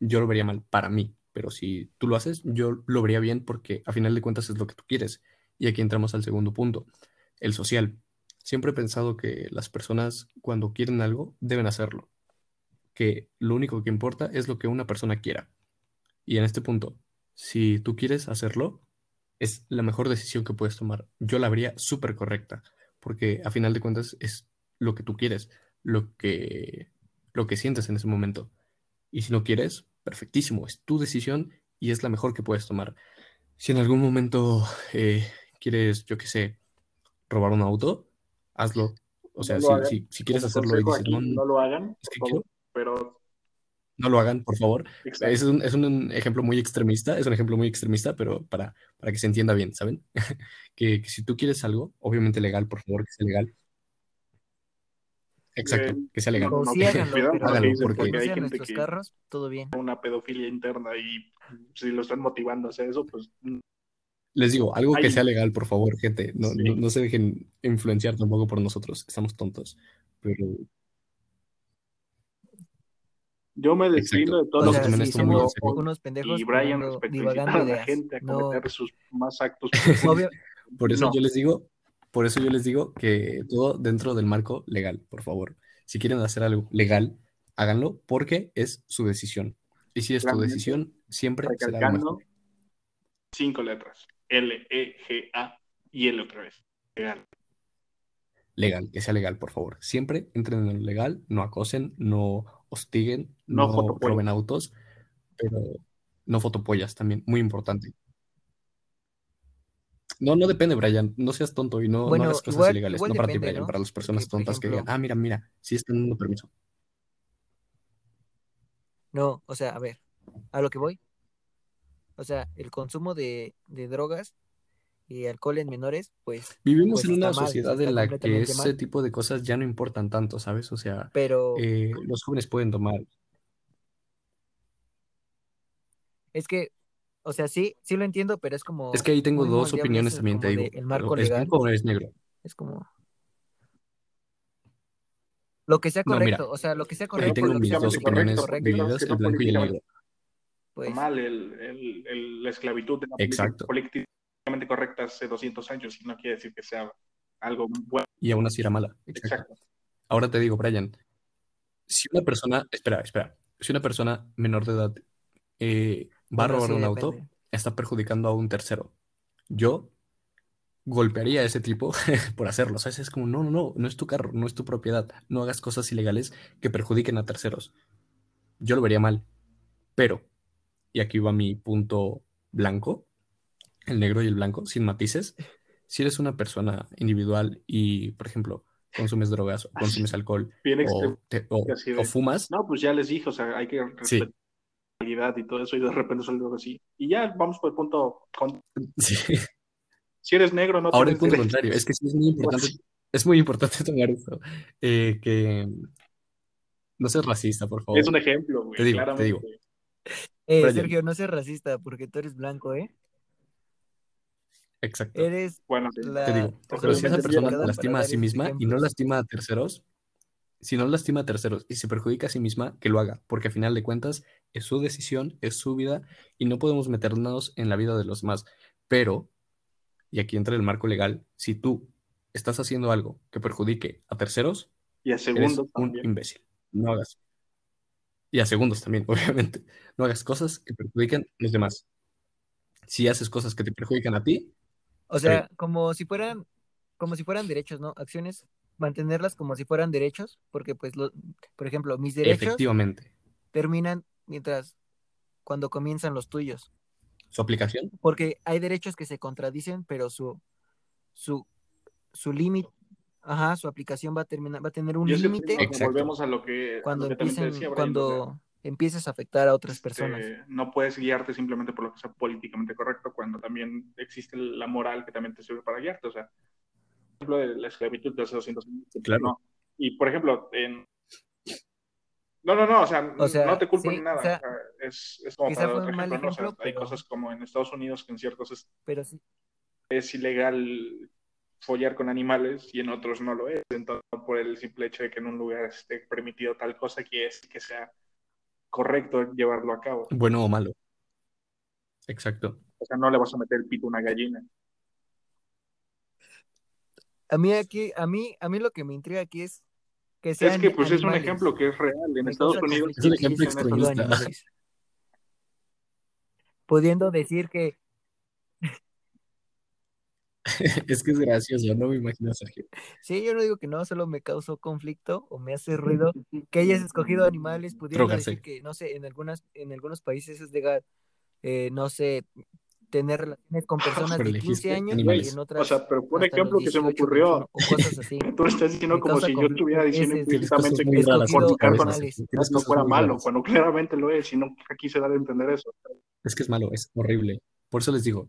yo lo vería mal, para mí. Pero si tú lo haces, yo lo vería bien porque a final de cuentas es lo que tú quieres. Y aquí entramos al segundo punto, el social. Siempre he pensado que las personas cuando quieren algo deben hacerlo que lo único que importa es lo que una persona quiera. Y en este punto, si tú quieres hacerlo, es la mejor decisión que puedes tomar. Yo la habría súper correcta, porque a final de cuentas es lo que tú quieres, lo que, lo que sientes en ese momento. Y si no quieres, perfectísimo, es tu decisión y es la mejor que puedes tomar. Si en algún momento eh, quieres, yo qué sé, robar un auto, hazlo. O sea, No si, lo hagan. si, si quieres Como hacerlo y dices, aquí, no, no lo hagan, es que por favor, quiero- pero no lo hagan, por favor. exacto. Es un, es un ejemplo muy extremista, es un ejemplo muy extremista, pero para, para que se entienda bien, ¿saben? [laughs] Que, que si tú quieres algo, obviamente legal, por favor, que sea legal. Exacto, Eh, que sea legal. no, sí háganlo, pero porque- hay gente nuestros que carros, todo bien. una pedofilia interna y si lo están motivando a hacer eso, pues Les digo, algo que sea legal, por favor, gente. No, Sí. no, no se dejen influenciar tampoco por nosotros, estamos tontos. Pero yo me deslindo de todo O lo No sea, se tomen que si esto muy en somos serio. unos pendejos y Brian andando respecto a divagando a la gente a No, cometer sus más actos. [laughs] obvio, por eso No. yo les digo, por eso yo les digo que todo dentro del marco legal, por favor. Si quieren hacer algo legal, háganlo porque es su decisión. Y si es tu Realmente, decisión, siempre será lo recalcando mejor. cinco letras. L, E, G, A y L otra vez. Legal. Legal, que sea legal, por favor. Siempre entren en lo legal, no acosen, no hostiguen, No no roben autos, pero no fotopollas también, muy importante. No, no depende, Brian. No seas tonto y no, no Bueno, hagas cosas igual- ilegales. igual no para ti, Brian, ¿no? para las personas Porque, tontas que digan, ah, mira, mira, sí están dando permiso. no, o sea, a ver, a lo que voy. O sea, el consumo de, de drogas y alcohol en menores, pues, Vivimos Pues en una mal, sociedad en la que ese mal. tipo de cosas ya no importan tanto, ¿sabes? O sea, pero eh, los jóvenes pueden tomar. es que, o sea, sí, sí lo entiendo, pero es como Es que ahí tengo dos opiniones también, te como digo. de el marco ¿Es blanco o es negro? es como lo que sea No, mira, correcto, o sea, lo que sea Ahí correcto, tengo lo que mis dos opiniones correcto, divididas, el blanco y el negro. Pues, mal el, el- el- la esclavitud de la políticamente correcta hace 200 años y no quiere decir que sea algo bueno. Y aún así era mala. Exacto. Exacto. Ahora te digo, Brian, si una persona, espera, espera, si una persona menor de edad eh, va a robar sí, un auto, depende. está perjudicando a un tercero. Yo golpearía a ese tipo [laughs] por hacerlo. ¿Sabes? Es como, no, no, no, no es tu carro, no es tu propiedad. No hagas cosas ilegales que perjudiquen a terceros. Yo lo vería mal. Pero, y aquí va mi punto blanco, el negro y el blanco, sin matices. Si eres una persona individual y, por ejemplo, consumes drogas o Así, consumes alcohol Bien o, extremo. te- o- así de- o fumas, No, pues ya les dije, o sea, hay que Sí. respetar la realidad y todo eso y de repente sale algo así. Y ya vamos por el punto. con- [laughs] sí. Si eres negro, no Ahora el punto derecho. contrario, es que sí es muy importante, es muy importante [laughs] tomar esto. eh, que no seas racista, por favor. Es un ejemplo, güey. Te digo, te digo. Eh, Brian. Sergio, no seas racista porque tú eres blanco, ¿eh? Exacto. Eres Bueno, la Te digo, pero si esa persona lastima a sí esos misma y no lastima a terceros, si no lastima a terceros y se perjudica a sí misma, que lo haga, porque a final de cuentas es su decisión, es su vida y no podemos meternos en la vida de los demás. Pero, y aquí entra el marco legal, si tú estás haciendo algo que perjudique a terceros, Y a eres segundos un también. imbécil. No hagas. Y a segundos también, [laughs] obviamente. No hagas cosas que perjudiquen a los demás. Si haces cosas que te perjudican a ti, O sea, como si fueran, como si fueran derechos, ¿no? Acciones, mantenerlas como si fueran derechos, porque pues, lo, por ejemplo, mis derechos efectivamente, terminan mientras, cuando comienzan los tuyos, su aplicación porque hay derechos que se contradicen, pero su, su, su límite, ajá, su aplicación va a terminar, va a tener un límite volvemos a lo que, cuando lo que empiecen, decía Brian, o sea, cuando empieces a afectar a otras este, personas. no puedes guiarte simplemente por lo que sea políticamente correcto, cuando también existe la moral que también te sirve para guiarte. O sea, por ejemplo, de la esclavitud de hace 200 años. Claro. no. Y por ejemplo, en. No, no, no, o sea, O sea, no te culpo sí, ni nada. o sea, es, es como para otro ejemplo, ¿no? O sea, ejemplo, hay cosas como en Estados Unidos que en ciertos es, Pero sí, es ilegal follar con animales y en otros no lo es. Entonces, por el simple hecho de que en un lugar esté permitido tal cosa, que es que sea correcto llevarlo a cabo. bueno o malo. Exacto. O sea, no le vas a meter el pito a una gallina. a mí aquí, a mí, a mí lo que me intriga aquí es que sean Es que pues es un ejemplo que es real. En Me Estados Unidos Es un ejemplo extremista. Pudiendo decir que [laughs] Es que es gracioso, no me imagino Sergio. Sí, yo no digo que no, solo me causó conflicto o me hace ruido [laughs] que hayas escogido animales, pudiendo Drogarse. decir que, no sé, en algunas, en algunos países es legal, eh, no sé, tener relaciones con personas Pero de 15 elegiste años animales. y en otras O sea, pero por ejemplo que se me 18, ocurrió, 21, o cosas así. [laughs] tú estás diciendo como si yo estuviera diciendo implícitamente que fornicar con animales. No, fuera malo, raras. cuando claramente lo es, y no quise dar a entender eso. Es que es malo, es horrible. Por eso les digo,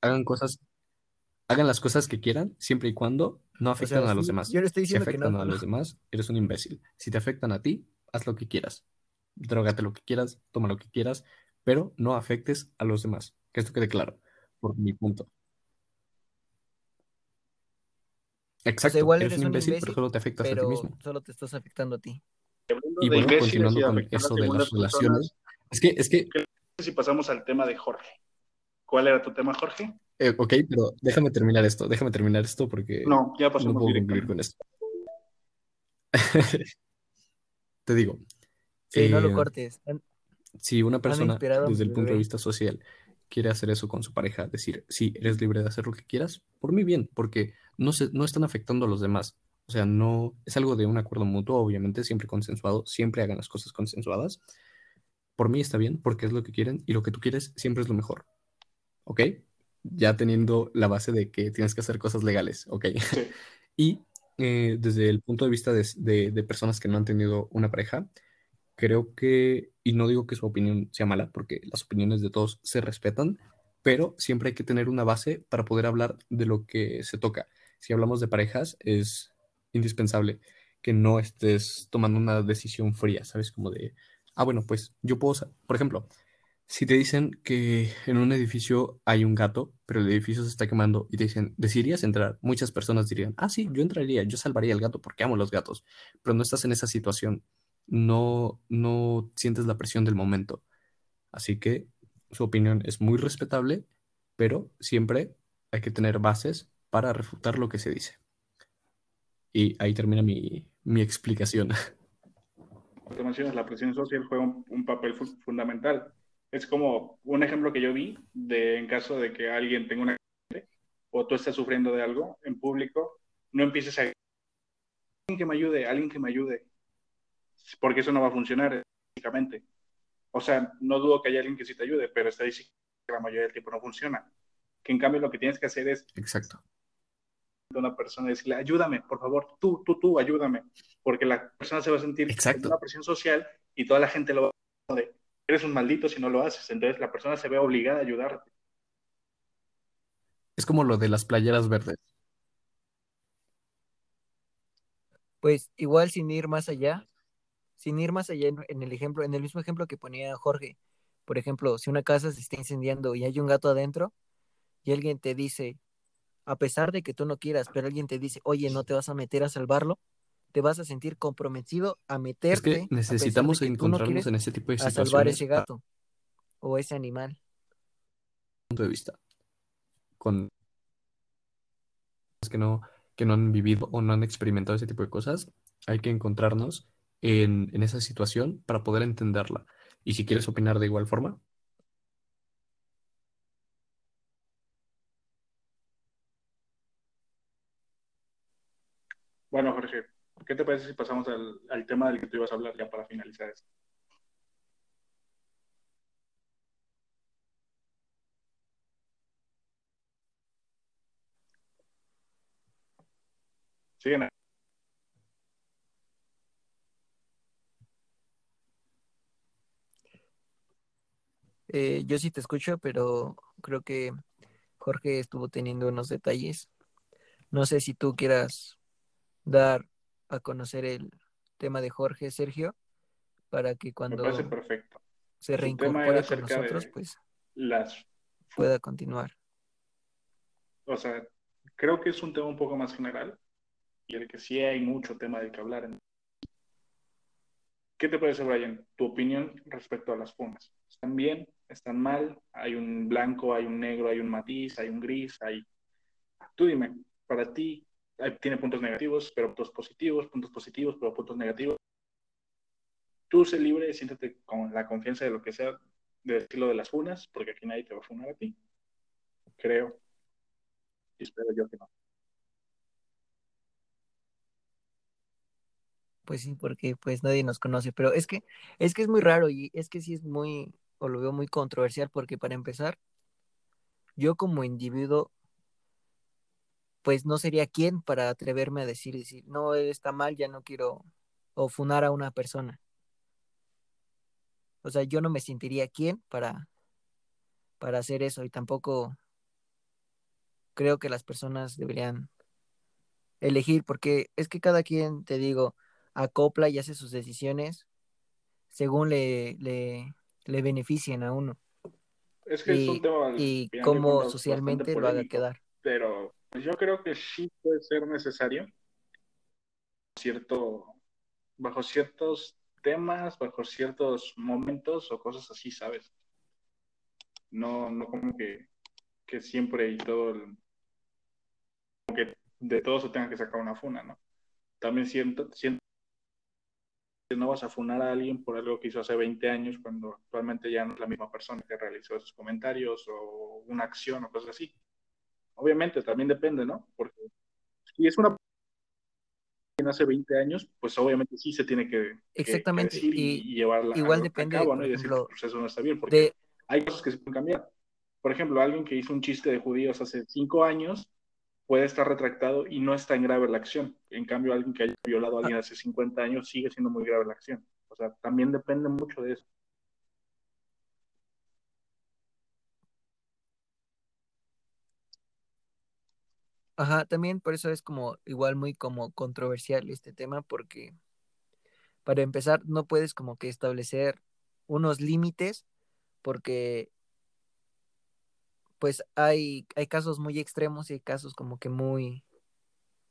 hagan cosas, hagan las cosas que quieran, siempre y cuando no O afecten sea, a los demás. yo no estoy Si diciendo que afectan no, a los demás, eres un imbécil. Si te afectan a ti, haz lo que quieras. Drógate lo que quieras, toma lo que quieras, pero no afectes a los demás. Que esto quede claro, por mi punto. o sea, Exacto, igual eres eres un un imbécil, pero imbécil, solo te afectas a ti mismo. solo te estás afectando a ti. Y bueno, continuando con eso de las relaciones, es que, es que, ¿qué si pasamos al tema de Jorge? ¿Cuál era tu tema, Jorge? eh, ok, pero déjame terminar esto, déjame terminar esto porque No, ya no pasamos puedo concluir con esto. [laughs] Te digo, Sí, no lo eh, cortes. Si una persona desde el punto de vista social quiere hacer eso con su pareja, decir, sí, eres libre de hacer lo que quieras, por mí bien, porque no se, no están afectando a los demás. O sea, no es algo de un acuerdo mutuo, obviamente, siempre consensuado, siempre hagan las cosas consensuadas. Por mí está bien, porque es lo que quieren y lo que tú quieres siempre es lo mejor. ¿Ok? Ya teniendo la base de que tienes que hacer cosas legales, ¿ok? Sí. [laughs] Y eh, desde el punto de vista de, de- de personas que no han tenido una pareja, creo que, y no digo que su opinión sea mala, porque las opiniones de todos se respetan, pero siempre hay que tener una base para poder hablar de lo que se toca. Si hablamos de parejas, es indispensable que no estés tomando una decisión fría, ¿sabes? Como de, ah, bueno, pues yo puedo, por ejemplo, si te dicen que en un edificio hay un gato, pero el edificio se está quemando y te dicen, ¿decidirías entrar? Muchas personas dirían, ah, sí, yo entraría, yo salvaría al gato porque amo los gatos, pero no estás en esa situación, no, no sientes la presión del momento. Así que su opinión es muy respetable, pero siempre hay que tener bases para refutar lo que se dice. Y ahí termina mi, mi explicación. Como mencionas, la presión social juega un, papel fu- fundamental. Es como un ejemplo que yo vi de en caso de que alguien tenga una o tú estás sufriendo de algo en público, no empieces a alguien que me ayude, alguien que me ayude, porque eso no va a funcionar estadísticamente. O sea, no dudo que haya alguien que sí te ayude, pero estadísticamente la mayoría del tiempo no funciona. Que en cambio lo que tienes que hacer es Exacto. a una persona y decirle, ayúdame, por favor, tú, tú, tú, ayúdame, porque la persona se va a sentir Exacto. una presión social y toda la gente lo va a decir, eres un maldito si no lo haces, entonces la persona se ve obligada a ayudarte. Es como lo de las playeras verdes. Pues igual sin ir más allá, sin ir más allá en, en el ejemplo, en el mismo ejemplo que ponía Jorge. Por ejemplo, si una casa se está incendiando y hay un gato adentro y alguien te dice, a pesar de que tú no quieras, pero alguien te dice, oye, no te vas a meter a salvarlo, te vas a sentir comprometido a Es meterte, a necesitamos que no encontrarnos en ese tipo de a salvar situaciones ese gato o ese animal. punto de vista. Con que no, que no han vivido o no han experimentado ese tipo de cosas, hay que encontrarnos en, en esa situación para poder entenderla. Y si quieres opinar de igual forma, Bueno, Jorge, ¿qué te parece si pasamos al, tema del que tú ibas a hablar ya para finalizar esto? Siguen. Eh, yo sí te escucho, pero creo que Jorge estuvo teniendo unos detalles. No sé si tú quieras dar a conocer el tema de Jorge, Sergio, para que cuando se reincorpore con nosotros, de pues las pueda continuar. o sea, creo que es un tema un poco más general y el que sí hay mucho tema del que hablar. ¿Qué te parece, Brian? Tu opinión respecto a las fumas. ¿Están bien? ¿Están mal? ¿Hay un blanco, hay un negro, hay un matiz, hay un gris? Hay... Tú dime, para ti tiene puntos negativos, pero puntos positivos, puntos positivos, pero puntos negativos. Tú sé libre, siéntate con la confianza de lo que sea, de decirlo de las funas, porque aquí nadie te va a funar a ti. Creo. y espero yo que no. Pues sí, porque pues nadie nos conoce, pero es que es que es muy raro y es que sí es muy o lo veo muy controversial porque para empezar yo como individuo pues no sería quien para atreverme a decir, decir, no, él está mal, ya no quiero o funar a una persona. O sea, yo no me sentiría quien para, para hacer eso y tampoco creo que las personas deberían elegir, porque es que cada quien, te digo, acopla y hace sus decisiones según le, le, le beneficien a uno. Es que y, es un tema y cómo socialmente lo haga quedar. Pero yo creo que sí puede ser necesario cierto, bajo ciertos temas, bajo ciertos momentos o cosas así, ¿sabes? No, no como que, que siempre y todo, el- como que de todo se tenga que sacar una funa, ¿no? También siento, siento que no vas a funar a alguien por algo que hizo hace 20 años cuando actualmente ya no es la misma persona que realizó esos comentarios o una acción o cosas así. Obviamente, también depende, ¿no? Porque si es una hace 20 años, pues obviamente sí se tiene que, que- que Exactamente, decir y, llevarla igual a, depende, a cabo, ¿no? Y decir ejemplo, que pues, eso no está bien, porque de, hay cosas que se pueden cambiar. Por ejemplo, alguien que hizo un chiste de judíos hace 5 años puede estar retractado y no está en grave la acción. En cambio, alguien que haya violado a alguien hace 50 años sigue siendo muy grave la acción. O sea, también depende mucho de eso. Ajá, también por eso es como igual muy como controversial este tema, porque para empezar no puedes como que establecer unos límites, porque pues hay, hay casos muy extremos y hay casos como que muy,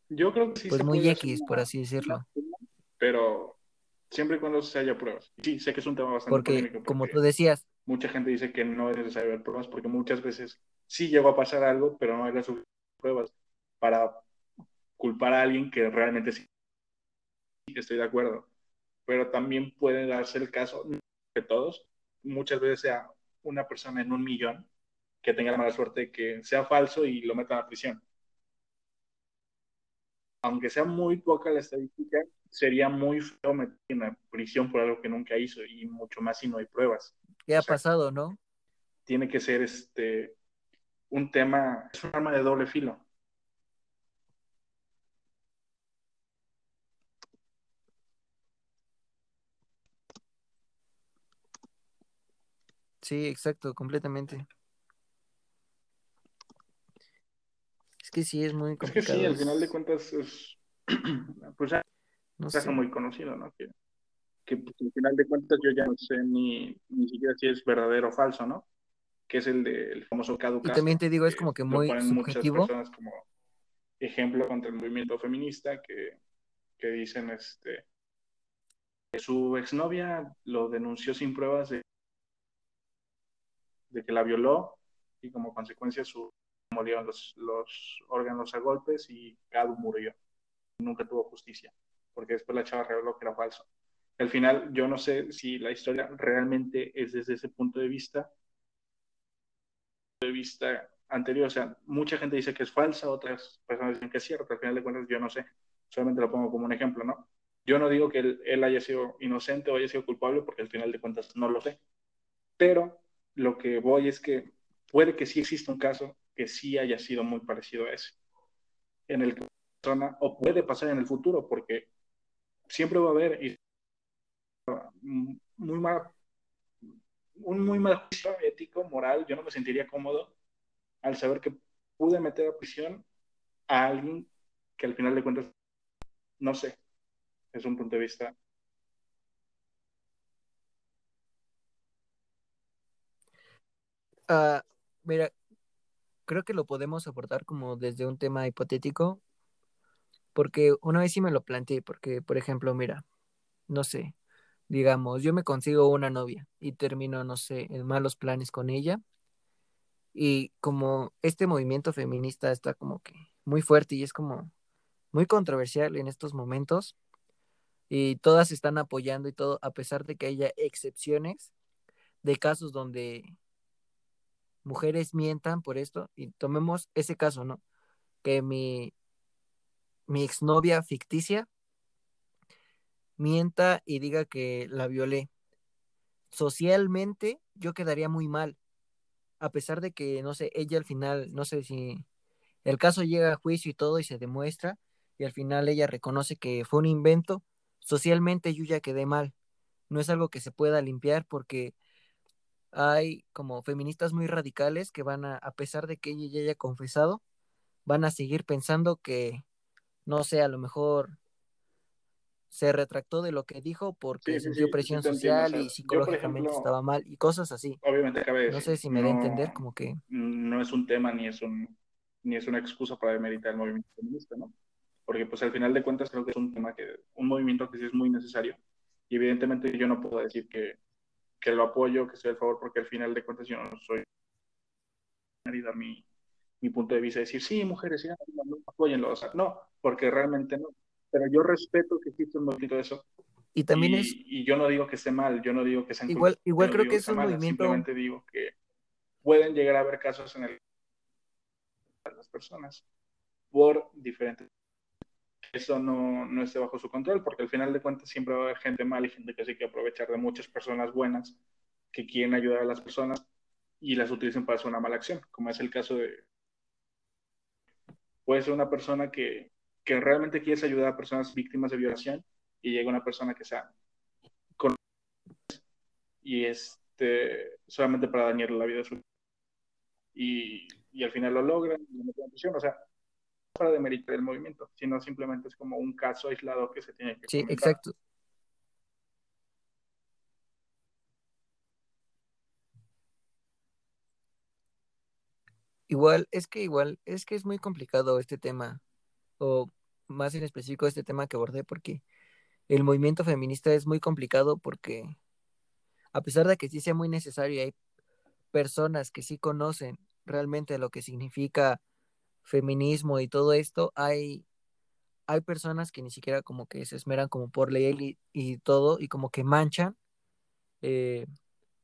Yo creo que sí pues se muy X, por así decirlo, pero siempre y cuando se haya pruebas. Sí, sé que es un tema bastante porque polémico como tú porque decías, mucha gente dice que no es necesario ver pruebas porque muchas veces sí llegó a pasar algo, pero no hay las pruebas para culpar a alguien que realmente sí estoy de acuerdo. Pero también puede darse el caso que todos, muchas veces sea una persona en un millón que tenga la mala suerte de que sea falso y lo metan a prisión. Aunque sea muy poca la estadística, sería muy feo meter en la prisión por algo que nunca hizo y mucho más si no hay pruebas. ¿qué O ha sea, pasado, no? tiene que ser este un tema, es un arma de doble filo. Sí, exacto, completamente. Es que sí es muy Es que sí, complicado, al final de cuentas es [clears throat] pues ya no sé. muy conocido, ¿no? Que, que pues, al final de cuentas yo ya no sé ni, ni siquiera si es verdadero o falso, ¿no? Que es el del famoso Cadu Y también te digo, es como que muy ponen muchas subjetivo, personas como ejemplo contra el movimiento feminista, que, que dicen este que su exnovia lo denunció sin pruebas de, de que la violó y como consecuencia su murieron los, los órganos a golpes y Cadu murió. Nunca tuvo justicia, porque después la chava reveló que era falso. Al final, yo no sé si la historia realmente es desde ese punto de vista, de vista anterior. O sea, mucha gente dice que es falsa, otras personas dicen que es cierto. Al final de cuentas, yo no sé. Solamente lo pongo como un ejemplo, ¿no? Yo no digo que él, él haya sido inocente o haya sido culpable, porque al final de cuentas no lo sé. Pero lo que voy es que puede que sí exista un caso que sí haya sido muy parecido a ese, en el que persona, o puede pasar en el futuro, porque siempre va a haber y, muy mal, un muy mal juicio ético, moral, yo no me sentiría cómodo al saber que pude meter a prisión a alguien que al final de cuentas, no sé, es un punto de vista. Ah, mira, creo que lo podemos abordar como desde un tema hipotético, porque una vez sí me lo planteé, porque, por ejemplo, mira, no sé, digamos, yo me consigo una novia y termino, no sé, en malos planes con ella, y como este movimiento feminista está como que muy fuerte y es como muy controversial en estos momentos, y todas están apoyando y todo, a pesar de que haya excepciones de casos donde mujeres mientan por esto, y tomemos ese caso, ¿no? que mi, mi exnovia ficticia mienta y diga que la violé. Socialmente yo quedaría muy mal, a pesar de que, no sé, ella al final, no sé si el caso llega a juicio y todo y se demuestra, y al final ella reconoce que fue un invento, socialmente yo ya quedé mal. No es algo que se pueda limpiar porque hay como feministas muy radicales que van a, a pesar de que ella ya haya confesado, van a seguir pensando que, no sé, a lo mejor se retractó de lo que dijo porque Sí, sí, sintió presión sí o social sea, y psicológicamente ejemplo, estaba mal y cosas así. obviamente cabe No sé si me da a entender, como que no es un tema ni es un ni es una excusa para demeritar el movimiento feminista, ¿no? Porque pues al final de cuentas creo que es un tema que, un movimiento que sí es muy necesario y evidentemente yo no puedo decir que, que lo apoyo, que estoy a favor, porque al final de cuentas yo no soy y dar mi, mi punto de vista, decir, sí, mujeres, sí, no, apóyenlo, o sea, no, porque realmente no. Pero yo respeto que existe un movimiento de eso y también es y, yo no digo que esté mal, yo no digo que sean igual igual no creo que que es sea un movimiento simplemente digo que pueden llegar a haber casos en el que las personas por diferentes eso no, no esté bajo su control, porque al final de cuentas siempre va a haber gente mala y gente que se quiere aprovechar de muchas personas buenas que quieren ayudar a las personas y las utilizan para hacer una mala acción, como es el caso de... Puede ser una persona que, que realmente quiere ayudar a personas víctimas de violación y llega una persona que sea con y este solamente para dañar la vida de su y, y al final lo logran y lo meten o sea, para demeritar el movimiento, sino simplemente es como un caso aislado que se tiene que sí, comentar. exacto. Igual, es que igual, es que es muy complicado este tema, o más en específico este tema que abordé, porque el movimiento feminista es muy complicado porque a pesar de que sí sea muy necesario hay personas que sí conocen realmente lo que significa feminismo y todo esto, hay, hay personas que ni siquiera como que se esmeran como por leer y, y todo y como que manchan eh,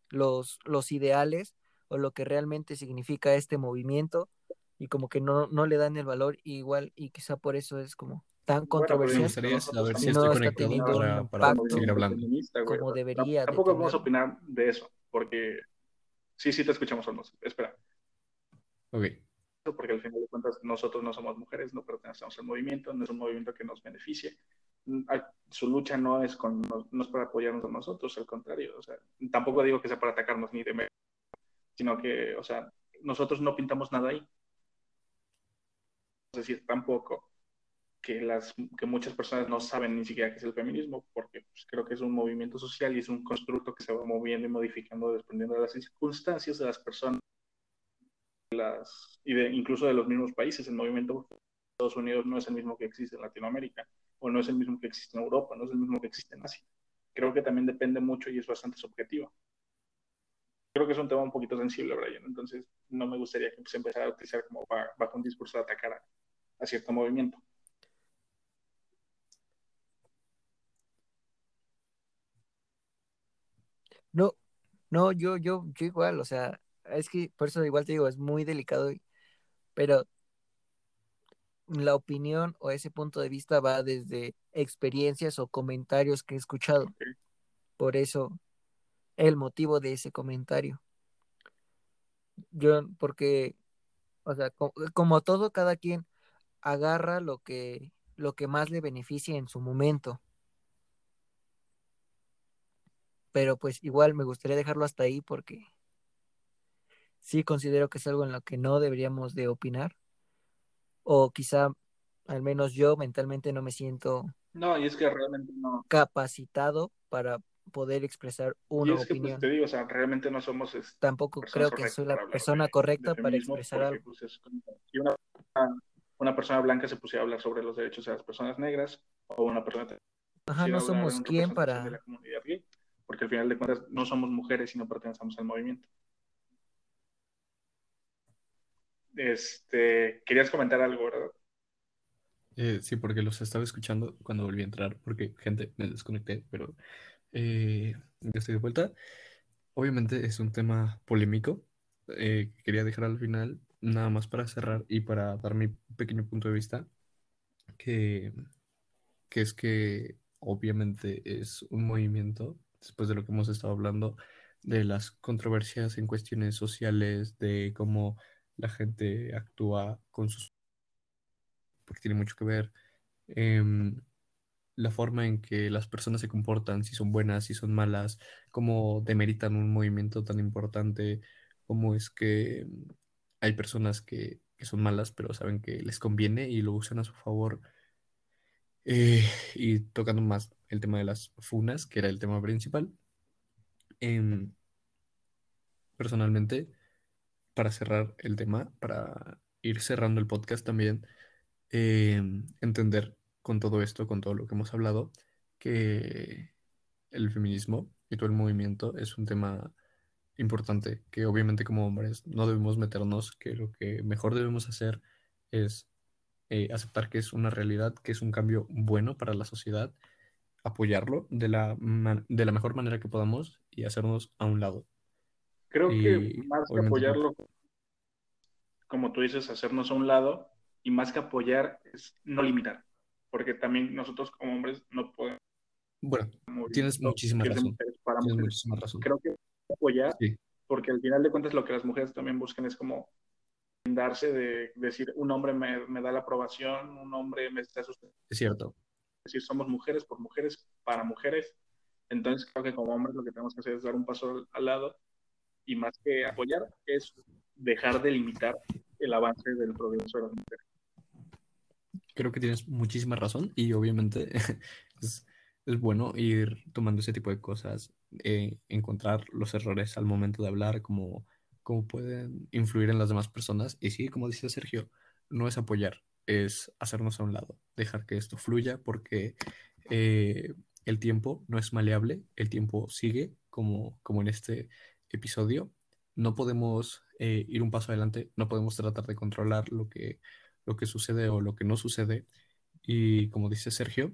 los, los ideales o lo que realmente significa este movimiento y como que no, no le dan el valor igual y quizá por eso es como tan Bueno, pero Me controversial gustaría saber si estoy no está conectado para, para seguir hablando. güey. como debería de Tampoco vamos a opinar de eso, porque sí, sí te escuchamos, Olmos. Espera, Ok, porque al final de cuentas nosotros no somos mujeres, no pertenecemos al movimiento, no es un movimiento que nos beneficie. Mm, Su lucha no es, con, no, es para apoyarnos a nosotros, al contrario. O sea, tampoco digo que sea para atacarnos ni de sino que, o sea, nosotros no pintamos nada ahí. Es decir, tampoco que, las, que muchas personas no saben ni siquiera qué es el feminismo, porque pues, creo que es un movimiento social y es un constructo que se va moviendo y modificando dependiendo de las circunstancias de las personas y de, incluso de los mismos países. El movimiento de Estados Unidos no es el mismo que existe en Latinoamérica, o no es el mismo que existe en Europa, no es el mismo que existe en Asia. Creo que también depende mucho y es bastante subjetivo. Creo que es un tema un poquito sensible, Brian, entonces no me gustaría que se empezara a utilizar como ba- bajo un discurso de atacar a, cierto movimiento. No, no, yo, yo igual, o sea, es que por eso igual te digo, es muy delicado, pero la opinión o ese punto de vista va desde experiencias o comentarios que he escuchado. Por eso el motivo de ese comentario. Yo, porque, o sea, co- como todo, cada quien agarra lo que, lo que más le beneficia en su momento. Pero pues igual me gustaría dejarlo hasta ahí porque sí considero que es algo en lo que no deberíamos de opinar. O quizá, al menos yo mentalmente no me siento No, y es que realmente no. capacitado para poder expresar Y una es que, pues opinión. te digo, o sea, realmente no somos este, Tampoco creo que soy para la persona de, de correcta para expresar porque algo. pues, es como si una, una persona blanca se pusiera a hablar sobre los derechos de las personas negras, o una persona Ajá, no somos en quién representación de para... la comunidad gay, porque al final de cuentas no somos mujeres y no pertenecemos al movimiento. Este, querías comentar algo, ¿verdad? Eh, sí, porque los estaba escuchando cuando volví a entrar, porque, gente, me desconecté, pero eh, ya estoy de vuelta. Obviamente es un tema polémico, eh, que quería dejar al final, nada más para cerrar y para dar mi pequeño punto de vista, que, que es que obviamente es un movimiento, después de lo que hemos estado hablando, de las controversias en cuestiones sociales, de cómo la gente actúa con sus... porque tiene mucho que ver. em, la forma en que las personas se comportan, si son buenas, si son malas, cómo demeritan un movimiento tan importante, cómo es que mm, hay personas que, que son malas, pero saben que les conviene y lo usan a su favor. Eh, y tocando más el tema de las funas, que era el tema principal. em, personalmente, para cerrar el tema, para ir cerrando el podcast también, em, entender con todo esto, con todo lo que hemos hablado, que el feminismo y todo el movimiento es un tema importante, que obviamente como hombres no debemos meternos, que lo que mejor debemos hacer es eh, aceptar que es una realidad, que es un cambio bueno para la sociedad, apoyarlo de la, de la mejor manera que podamos y hacernos a un lado. Creo que Y más que apoyarlo, como tú dices, hacernos a un lado y más que apoyar es no limitar, porque también nosotros como hombres no podemos Bueno, tienes movimiento muchísima que razón. para Tienes muchísima razón. Creo que apoyar, Sí, porque al final de cuentas lo que las mujeres también buscan es como darse de decir un hombre me, me da la aprobación, un hombre me está sustentando, es cierto. es decir, somos mujeres por mujeres, para mujeres. Entonces creo que como hombres lo que tenemos que hacer es dar un paso al lado y más que apoyar es dejar de limitar el avance del progreso de las mujeres. Creo que tienes muchísima razón y obviamente [laughs] es, bueno ir tomando ese tipo de cosas, eh, encontrar los errores al momento de hablar, cómo, cómo pueden influir en las demás personas. Y sí, como dice Sergio, no es apoyar, es hacernos a un lado, dejar que esto fluya porque eh, el tiempo no es maleable, el tiempo sigue como, como en este episodio. No podemos eh, ir un paso adelante, no podemos tratar de controlar lo que lo que sucede o lo que no sucede. Y como dice Sergio,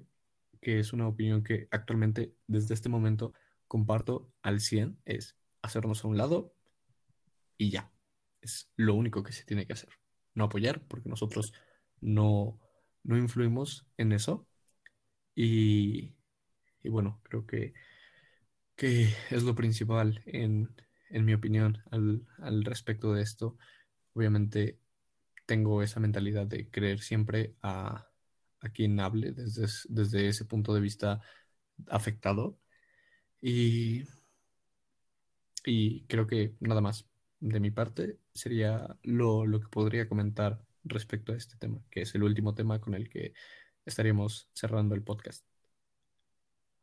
que es una opinión que actualmente desde este momento comparto al 100, es hacernos a un lado y ya. Es lo único que se tiene que hacer. No apoyar porque nosotros no, no influimos en eso. Y, y bueno, creo que, que es lo principal en, en mi opinión al, al respecto de esto. Obviamente tengo esa mentalidad de creer siempre a, a quien hable desde, es- desde ese punto de vista afectado. Y, y creo que nada más de mi parte sería lo, lo que podría comentar respecto a este tema, que es el último tema con el que estaríamos cerrando el podcast.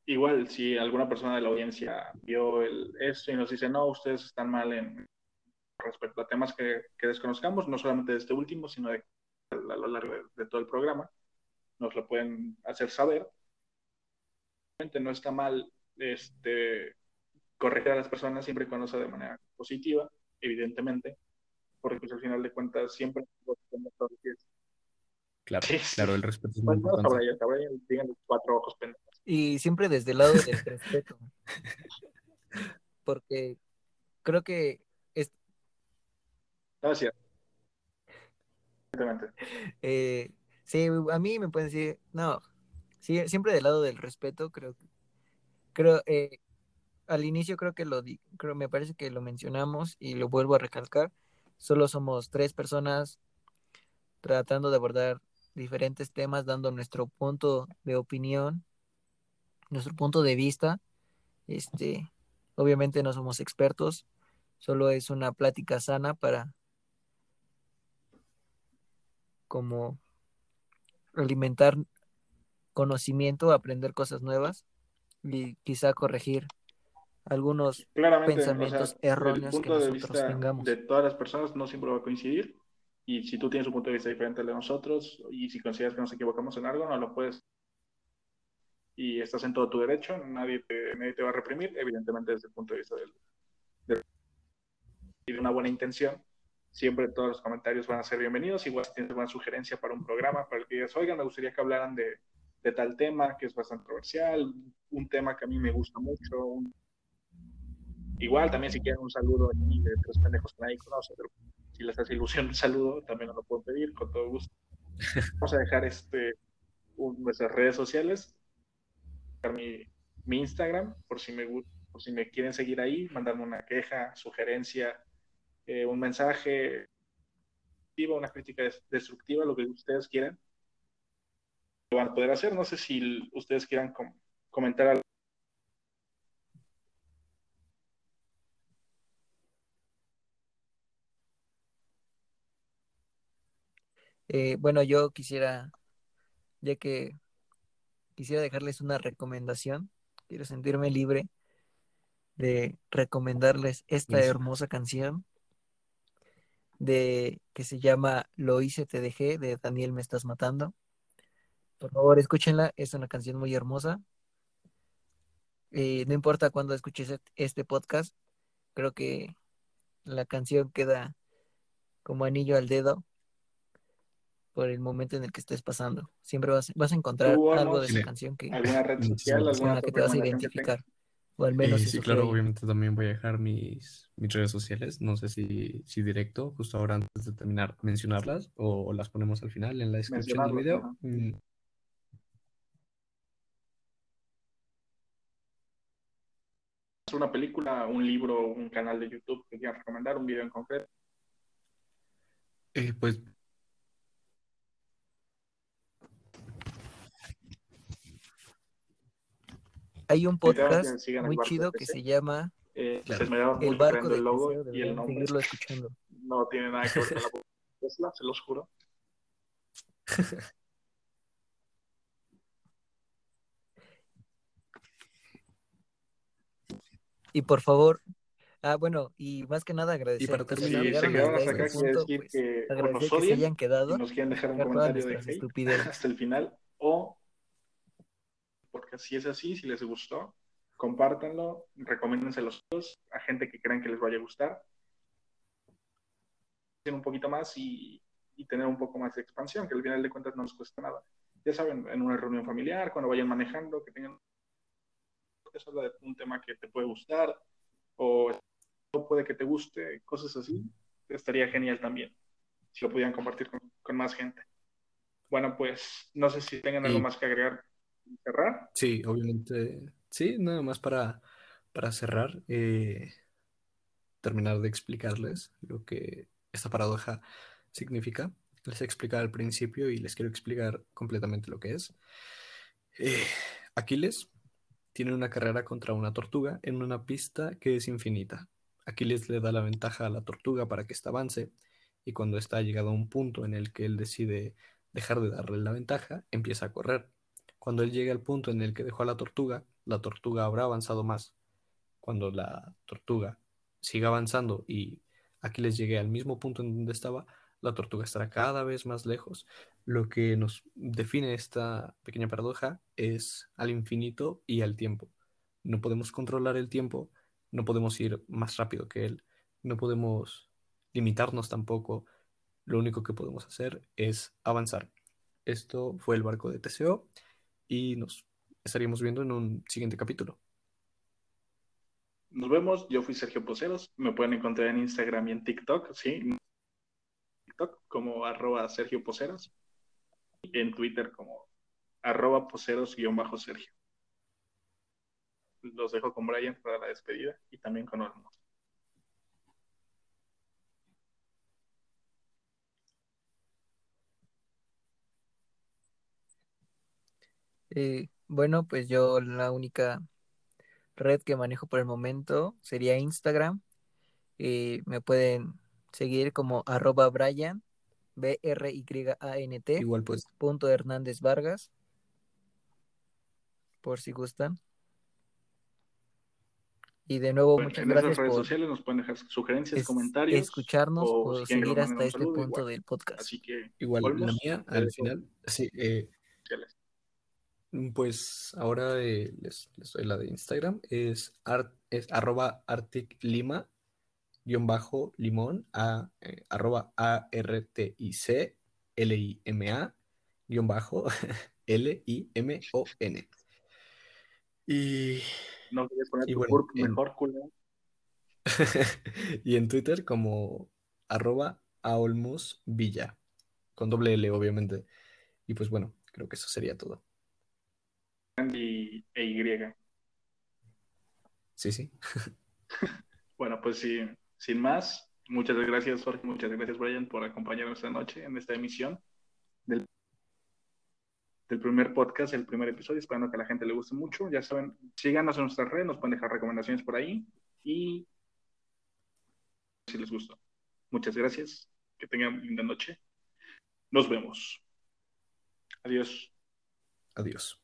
Igual, si alguna persona de la audiencia vio el, esto y nos dice, no, ustedes están mal en respecto a temas que, que desconozcamos, no solamente de este último, sino de, a lo largo de, todo el programa, nos lo pueden hacer saber. No está mal este, corregir a las personas siempre y cuando sea de manera positiva, evidentemente, porque pues, al final de cuentas siempre Claro, Sí, sí. claro, el respeto es muy Bueno, no, importante. Cuatro ojos pendejos. Y siempre desde el lado del respeto. [laughs] Porque creo que es, Gracias. Exactamente. eh, sí, a mí me pueden decir, no, sí, siempre del lado del respeto, creo que, creo, eh, al inicio creo que lo di, creo, me parece que lo mencionamos y lo vuelvo a recalcar. Solo somos tres personas tratando de abordar diferentes temas, dando nuestro punto de opinión, nuestro punto de vista. Este, obviamente no somos expertos, solo es una plática sana para como alimentar conocimiento, aprender cosas nuevas y quizá corregir algunos Claramente, pensamientos o sea, erróneos el que de nosotros vista tengamos. de todas las personas no siempre va a coincidir. Y si tú tienes un punto de vista diferente al de nosotros y si consideras que nos equivocamos en algo, no lo puedes. Y estás en todo tu derecho, nadie te, nadie te va a reprimir, evidentemente desde el punto de vista del, del- y de una buena intención. Siempre todos los comentarios van a ser bienvenidos. Igual si tienes alguna sugerencia para un programa, para el que digas, oigan, me gustaría que hablaran de, de tal tema que es bastante controversial, un tema que a mí me gusta mucho, un Igual también si quieren un saludo aquí de tres pendejos que nadie conoce, pero si les hace ilusión un saludo, también nos lo pueden pedir con todo gusto. [laughs] Vamos a dejar este, nuestras redes sociales, mi, mi Instagram, por si, me, por si me quieren seguir ahí, mandarme una queja, sugerencia, eh, un mensaje, una crítica destructiva, lo que ustedes quieran. Lo van a poder hacer. No sé si ustedes quieran comentar algo. Eh, bueno, yo quisiera, ya que quisiera dejarles una recomendación, quiero sentirme libre de recomendarles esta hermosa canción de que se llama Lo hice, te dejé, de Daniel Me Estás Matando. Por favor, escúchenla, es una canción muy hermosa. Eh, no importa cuándo escuches este podcast, creo que la canción queda como anillo al dedo por el momento en el que estés pasando. Siempre vas, vas a encontrar algo de esa canción que, ¿Alguna red social, alguna la que te vas a identificar. O al menos eh, sí, claro, obviamente también voy a dejar mis, mis redes sociales. No sé si, si directo, justo ahora antes de terminar, mencionarlas o, las ponemos al final en la descripción del video. Mm. Una película, un libro, un canal de YouTube que quieran recomendar, un video en concreto. Eh, pues Hay un podcast muy chido que se llama eh, El Barco del Logo y el nombre. Seguirlo escuchando. No tiene nada que ver con la Tesla, se los juro. [laughs] y por favor, ah, bueno, y más que nada agradecer. Y para terminar, si se quedaron hasta acá, quiere decir pues, que nos que se hayan quedado. nos quieren dejar un comentario de hate [laughs] hasta el final o porque si es así, si les gustó, compártanlo, recomiéndenselo a gente que crean que les vaya a gustar. Un poquito más y, tener un poco más de expansión, que al final de cuentas no nos cuesta nada. Ya saben, en una reunión familiar, cuando vayan manejando, que tengan eso habla de un tema que te puede gustar o puede que te guste, cosas así, estaría genial también si lo pudieran compartir con, más gente. Bueno, pues no sé si tengan algo más que agregar cerrar. Sí, obviamente. Sí, nada más para, para cerrar, eh, terminar de explicarles lo que esta paradoja significa. Les he explicado al principio y les quiero explicar completamente lo que es. Eh, Aquiles tiene una carrera contra una tortuga en una pista que es infinita. Aquiles le da la ventaja a la tortuga para que ésta avance y cuando está llegado a un punto en el que él decide dejar de darle la ventaja, empieza a correr. Cuando él llegue al punto en el que dejó a la tortuga, la tortuga habrá avanzado más. Cuando la tortuga siga avanzando y Aquiles llegue al mismo punto en donde estaba, la tortuga estará cada vez más lejos. Lo que nos define esta pequeña paradoja es al infinito y al tiempo. No podemos controlar el tiempo, no podemos ir más rápido que él, no podemos limitarnos tampoco. Lo único que podemos hacer es avanzar. Esto fue el barco de Teseo y nos estaríamos viendo en un siguiente capítulo. Nos vemos, yo fui Sergio Poceros, me pueden encontrar en Instagram y en TikTok, sí, TikTok como arroba Sergio Poceros, y en Twitter como arroba poceros-sergio. Los dejo con Brian para la despedida y también con Olmo. Eh, bueno, pues yo la única red que manejo por el momento sería Instagram. Eh, me pueden seguir como arroba Brian, B-R-Y-A-N-T. Igual pues. Punto Hernández Vargas. Por si gustan. Y de nuevo, muchas en gracias. redes sociales nos pueden dejar sugerencias, comentarios. Escucharnos o, seguir hasta este punto del podcast. Así que, igual la mía, al final. Sí, eh, pues ahora eh, les, doy la de Instagram. Es, art, es arroba articlima guion bajo limón a eh, arroba a r t i c l i m a guion bajo [laughs] l i m o n y no poner y mejor [laughs] y en Twitter como arroba Aolmos Villa, con doble L, obviamente. Y pues bueno, creo que eso sería todo. Y, e Y. Sí, sí. [laughs] bueno, pues sí, sin más, muchas gracias, Jorge, muchas gracias, Brian, por acompañarnos esta noche en esta emisión del, del primer podcast, el primer episodio. Esperando que a la gente le guste mucho. Ya saben, síganos en nuestra red, nos pueden dejar recomendaciones por ahí y si les gustó. Muchas gracias. Que tengan linda noche. Nos vemos. Adiós. Adiós.